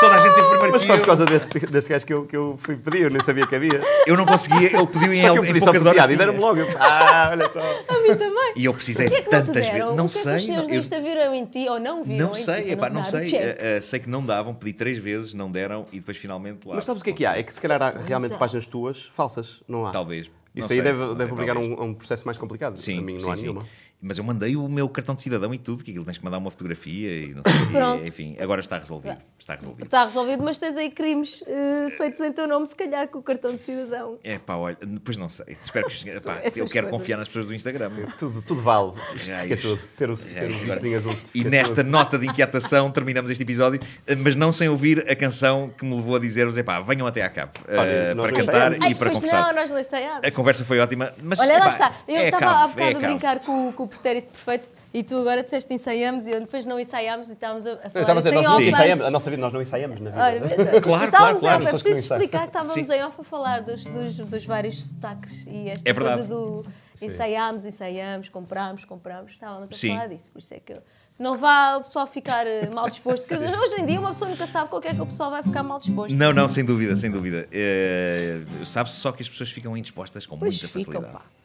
Toda a gente teve primeiro Mas que foi por eu. causa deste, deste gajo que eu, que eu fui pedir, eu nem sabia que havia. Eu não conseguia, ele pediu em, Só que eu em poucas horas. e deram-me logo. Eu, Ah, olha só. A mim também. E eu precisei é tantas vezes. Não é sei. os senhores não- do eu- Insta viram em ti ou não viram Não em ti sei, não sei. Eh, eh, sei que não davam, pedi três vezes, não deram e depois finalmente lá. Mas sabes o que é que há? É que se calhar há realmente Exato. páginas tuas falsas, não há? Talvez. Não Isso sei, aí deve, não sei, deve obrigar a um, um processo mais complicado. Sim, a mim não sim, há sim. nenhuma. Mas eu mandei o meu cartão de cidadão e tudo, que aquilo tens que mandar uma fotografia e não sei. Pronto. Enfim, agora está resolvido. Está resolvido. Está resolvido, mas tens aí crimes eh, feitos em teu nome, se calhar com o cartão de cidadão. É pá, olha, depois não sei. Espero que. Eu quero coisas. confiar nas pessoas do Instagram. Tudo, tudo vale. Raios. tudo. Ter o, ter o Raios. Agora- vizinho azul E nesta tudo. nota de inquietação terminamos este episódio, eh, mas não sem ouvir a canção que me levou a dizer-vos: epá, venham até à cave eh, Olha, nós para cantar ensaiamos. e para pois conversar. não, nós não ensaiámos. A conversa foi ótima, mas. Olha, lá epá, está. Eu é estava cave, há é bocado a brincar com, o- o pretérito perfeito e tu agora disseste ensaiamos e eu depois não ensaiámos e estávamos a, falar Eu estava a off ensaiamos. A nossa vida, nós não ensaiamos na vida. Olha, vês? Claro, claro, estávamos claro. off, é preciso explicar que estávamos Sim. em off a falar dos, dos, dos vários sotaques e esta É coisa do ensaiámos, ensaiámos, compramos, compramos, estávamos a Sim. falar disso, por isso é que eu- não vá o pessoal ficar eh, mal disposto, porque hoje em dia uma pessoa nunca sabe com o que é que o pessoal vai ficar mal disposto. Não, não, sem dúvida, sem dúvida. Eh, Sabe-se só que as pessoas ficam indispostas com Pois muita ficam, facilidade. pá.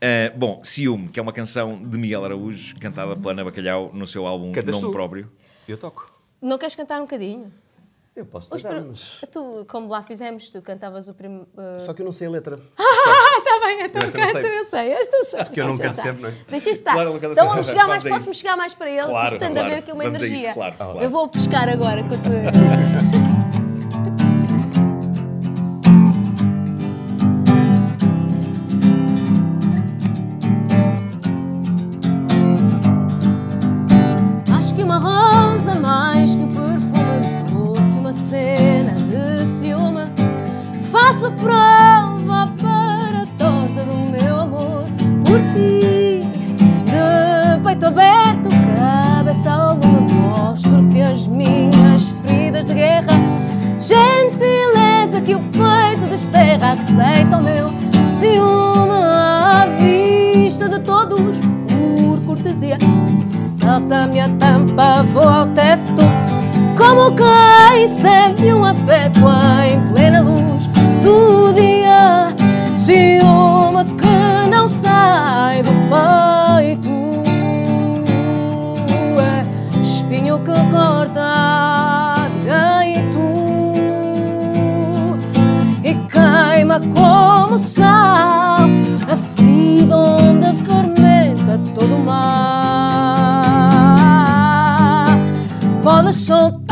Eh, bom, Ciúme, que é uma canção de Miguel Araújo, cantada pela Ana Bacalhau no seu álbum Cantas Nome tu? Próprio. Eu toco. Não queres cantar um bocadinho? Eu posso pr- mas... Tu, como lá fizemos, tu cantavas o primeiro. Só que eu não sei a letra. Ah, está bem, então eu canta, sei. eu sei, esta eu sei. Porque eu não canto sempre, não é? Deixa estar. Claro, então vamos chegar mais, a posso-me chegar mais para ele, Claro, de claro. haver aqui uma Vamos a isso, energia. claro, claro. Eu vou pescar agora com a tua. Faço prova aparatosa do meu amor. Por ti De peito aberto, cabeça ao lume Mostro-te as minhas feridas de guerra. Gentileza que o peito descerra Aceita o meu ciúme à vista de todos por cortesia. Salta-me a tampa, vou ao teto Como quem serve um afeto em plena luz do dia, ciúme que não sai do peito, é espinho que corta direito e queima como sal, a ferida onde fermenta todo o mar. Podes soltar.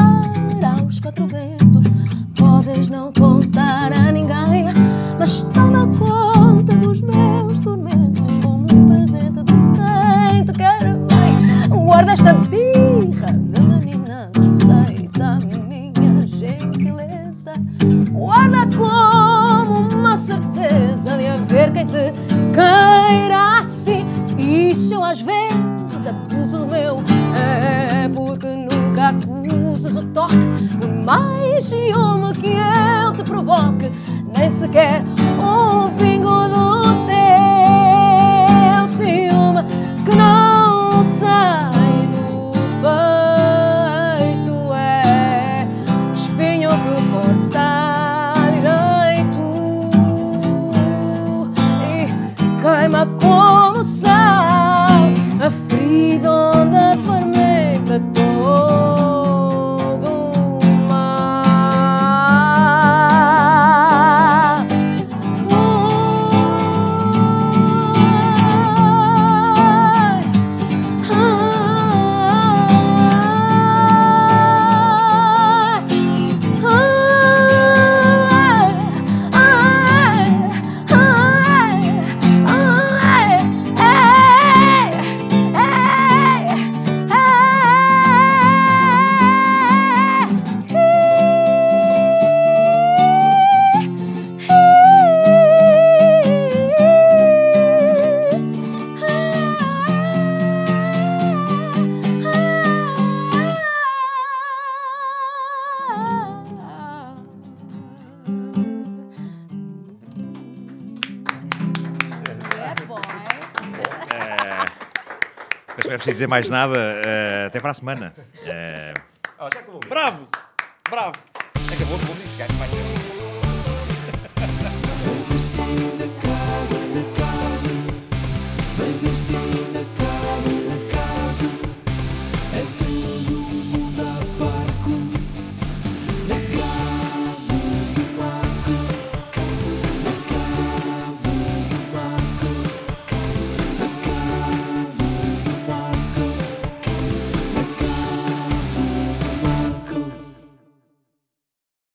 Dizer mais nada. eh, até para a semana. Eh,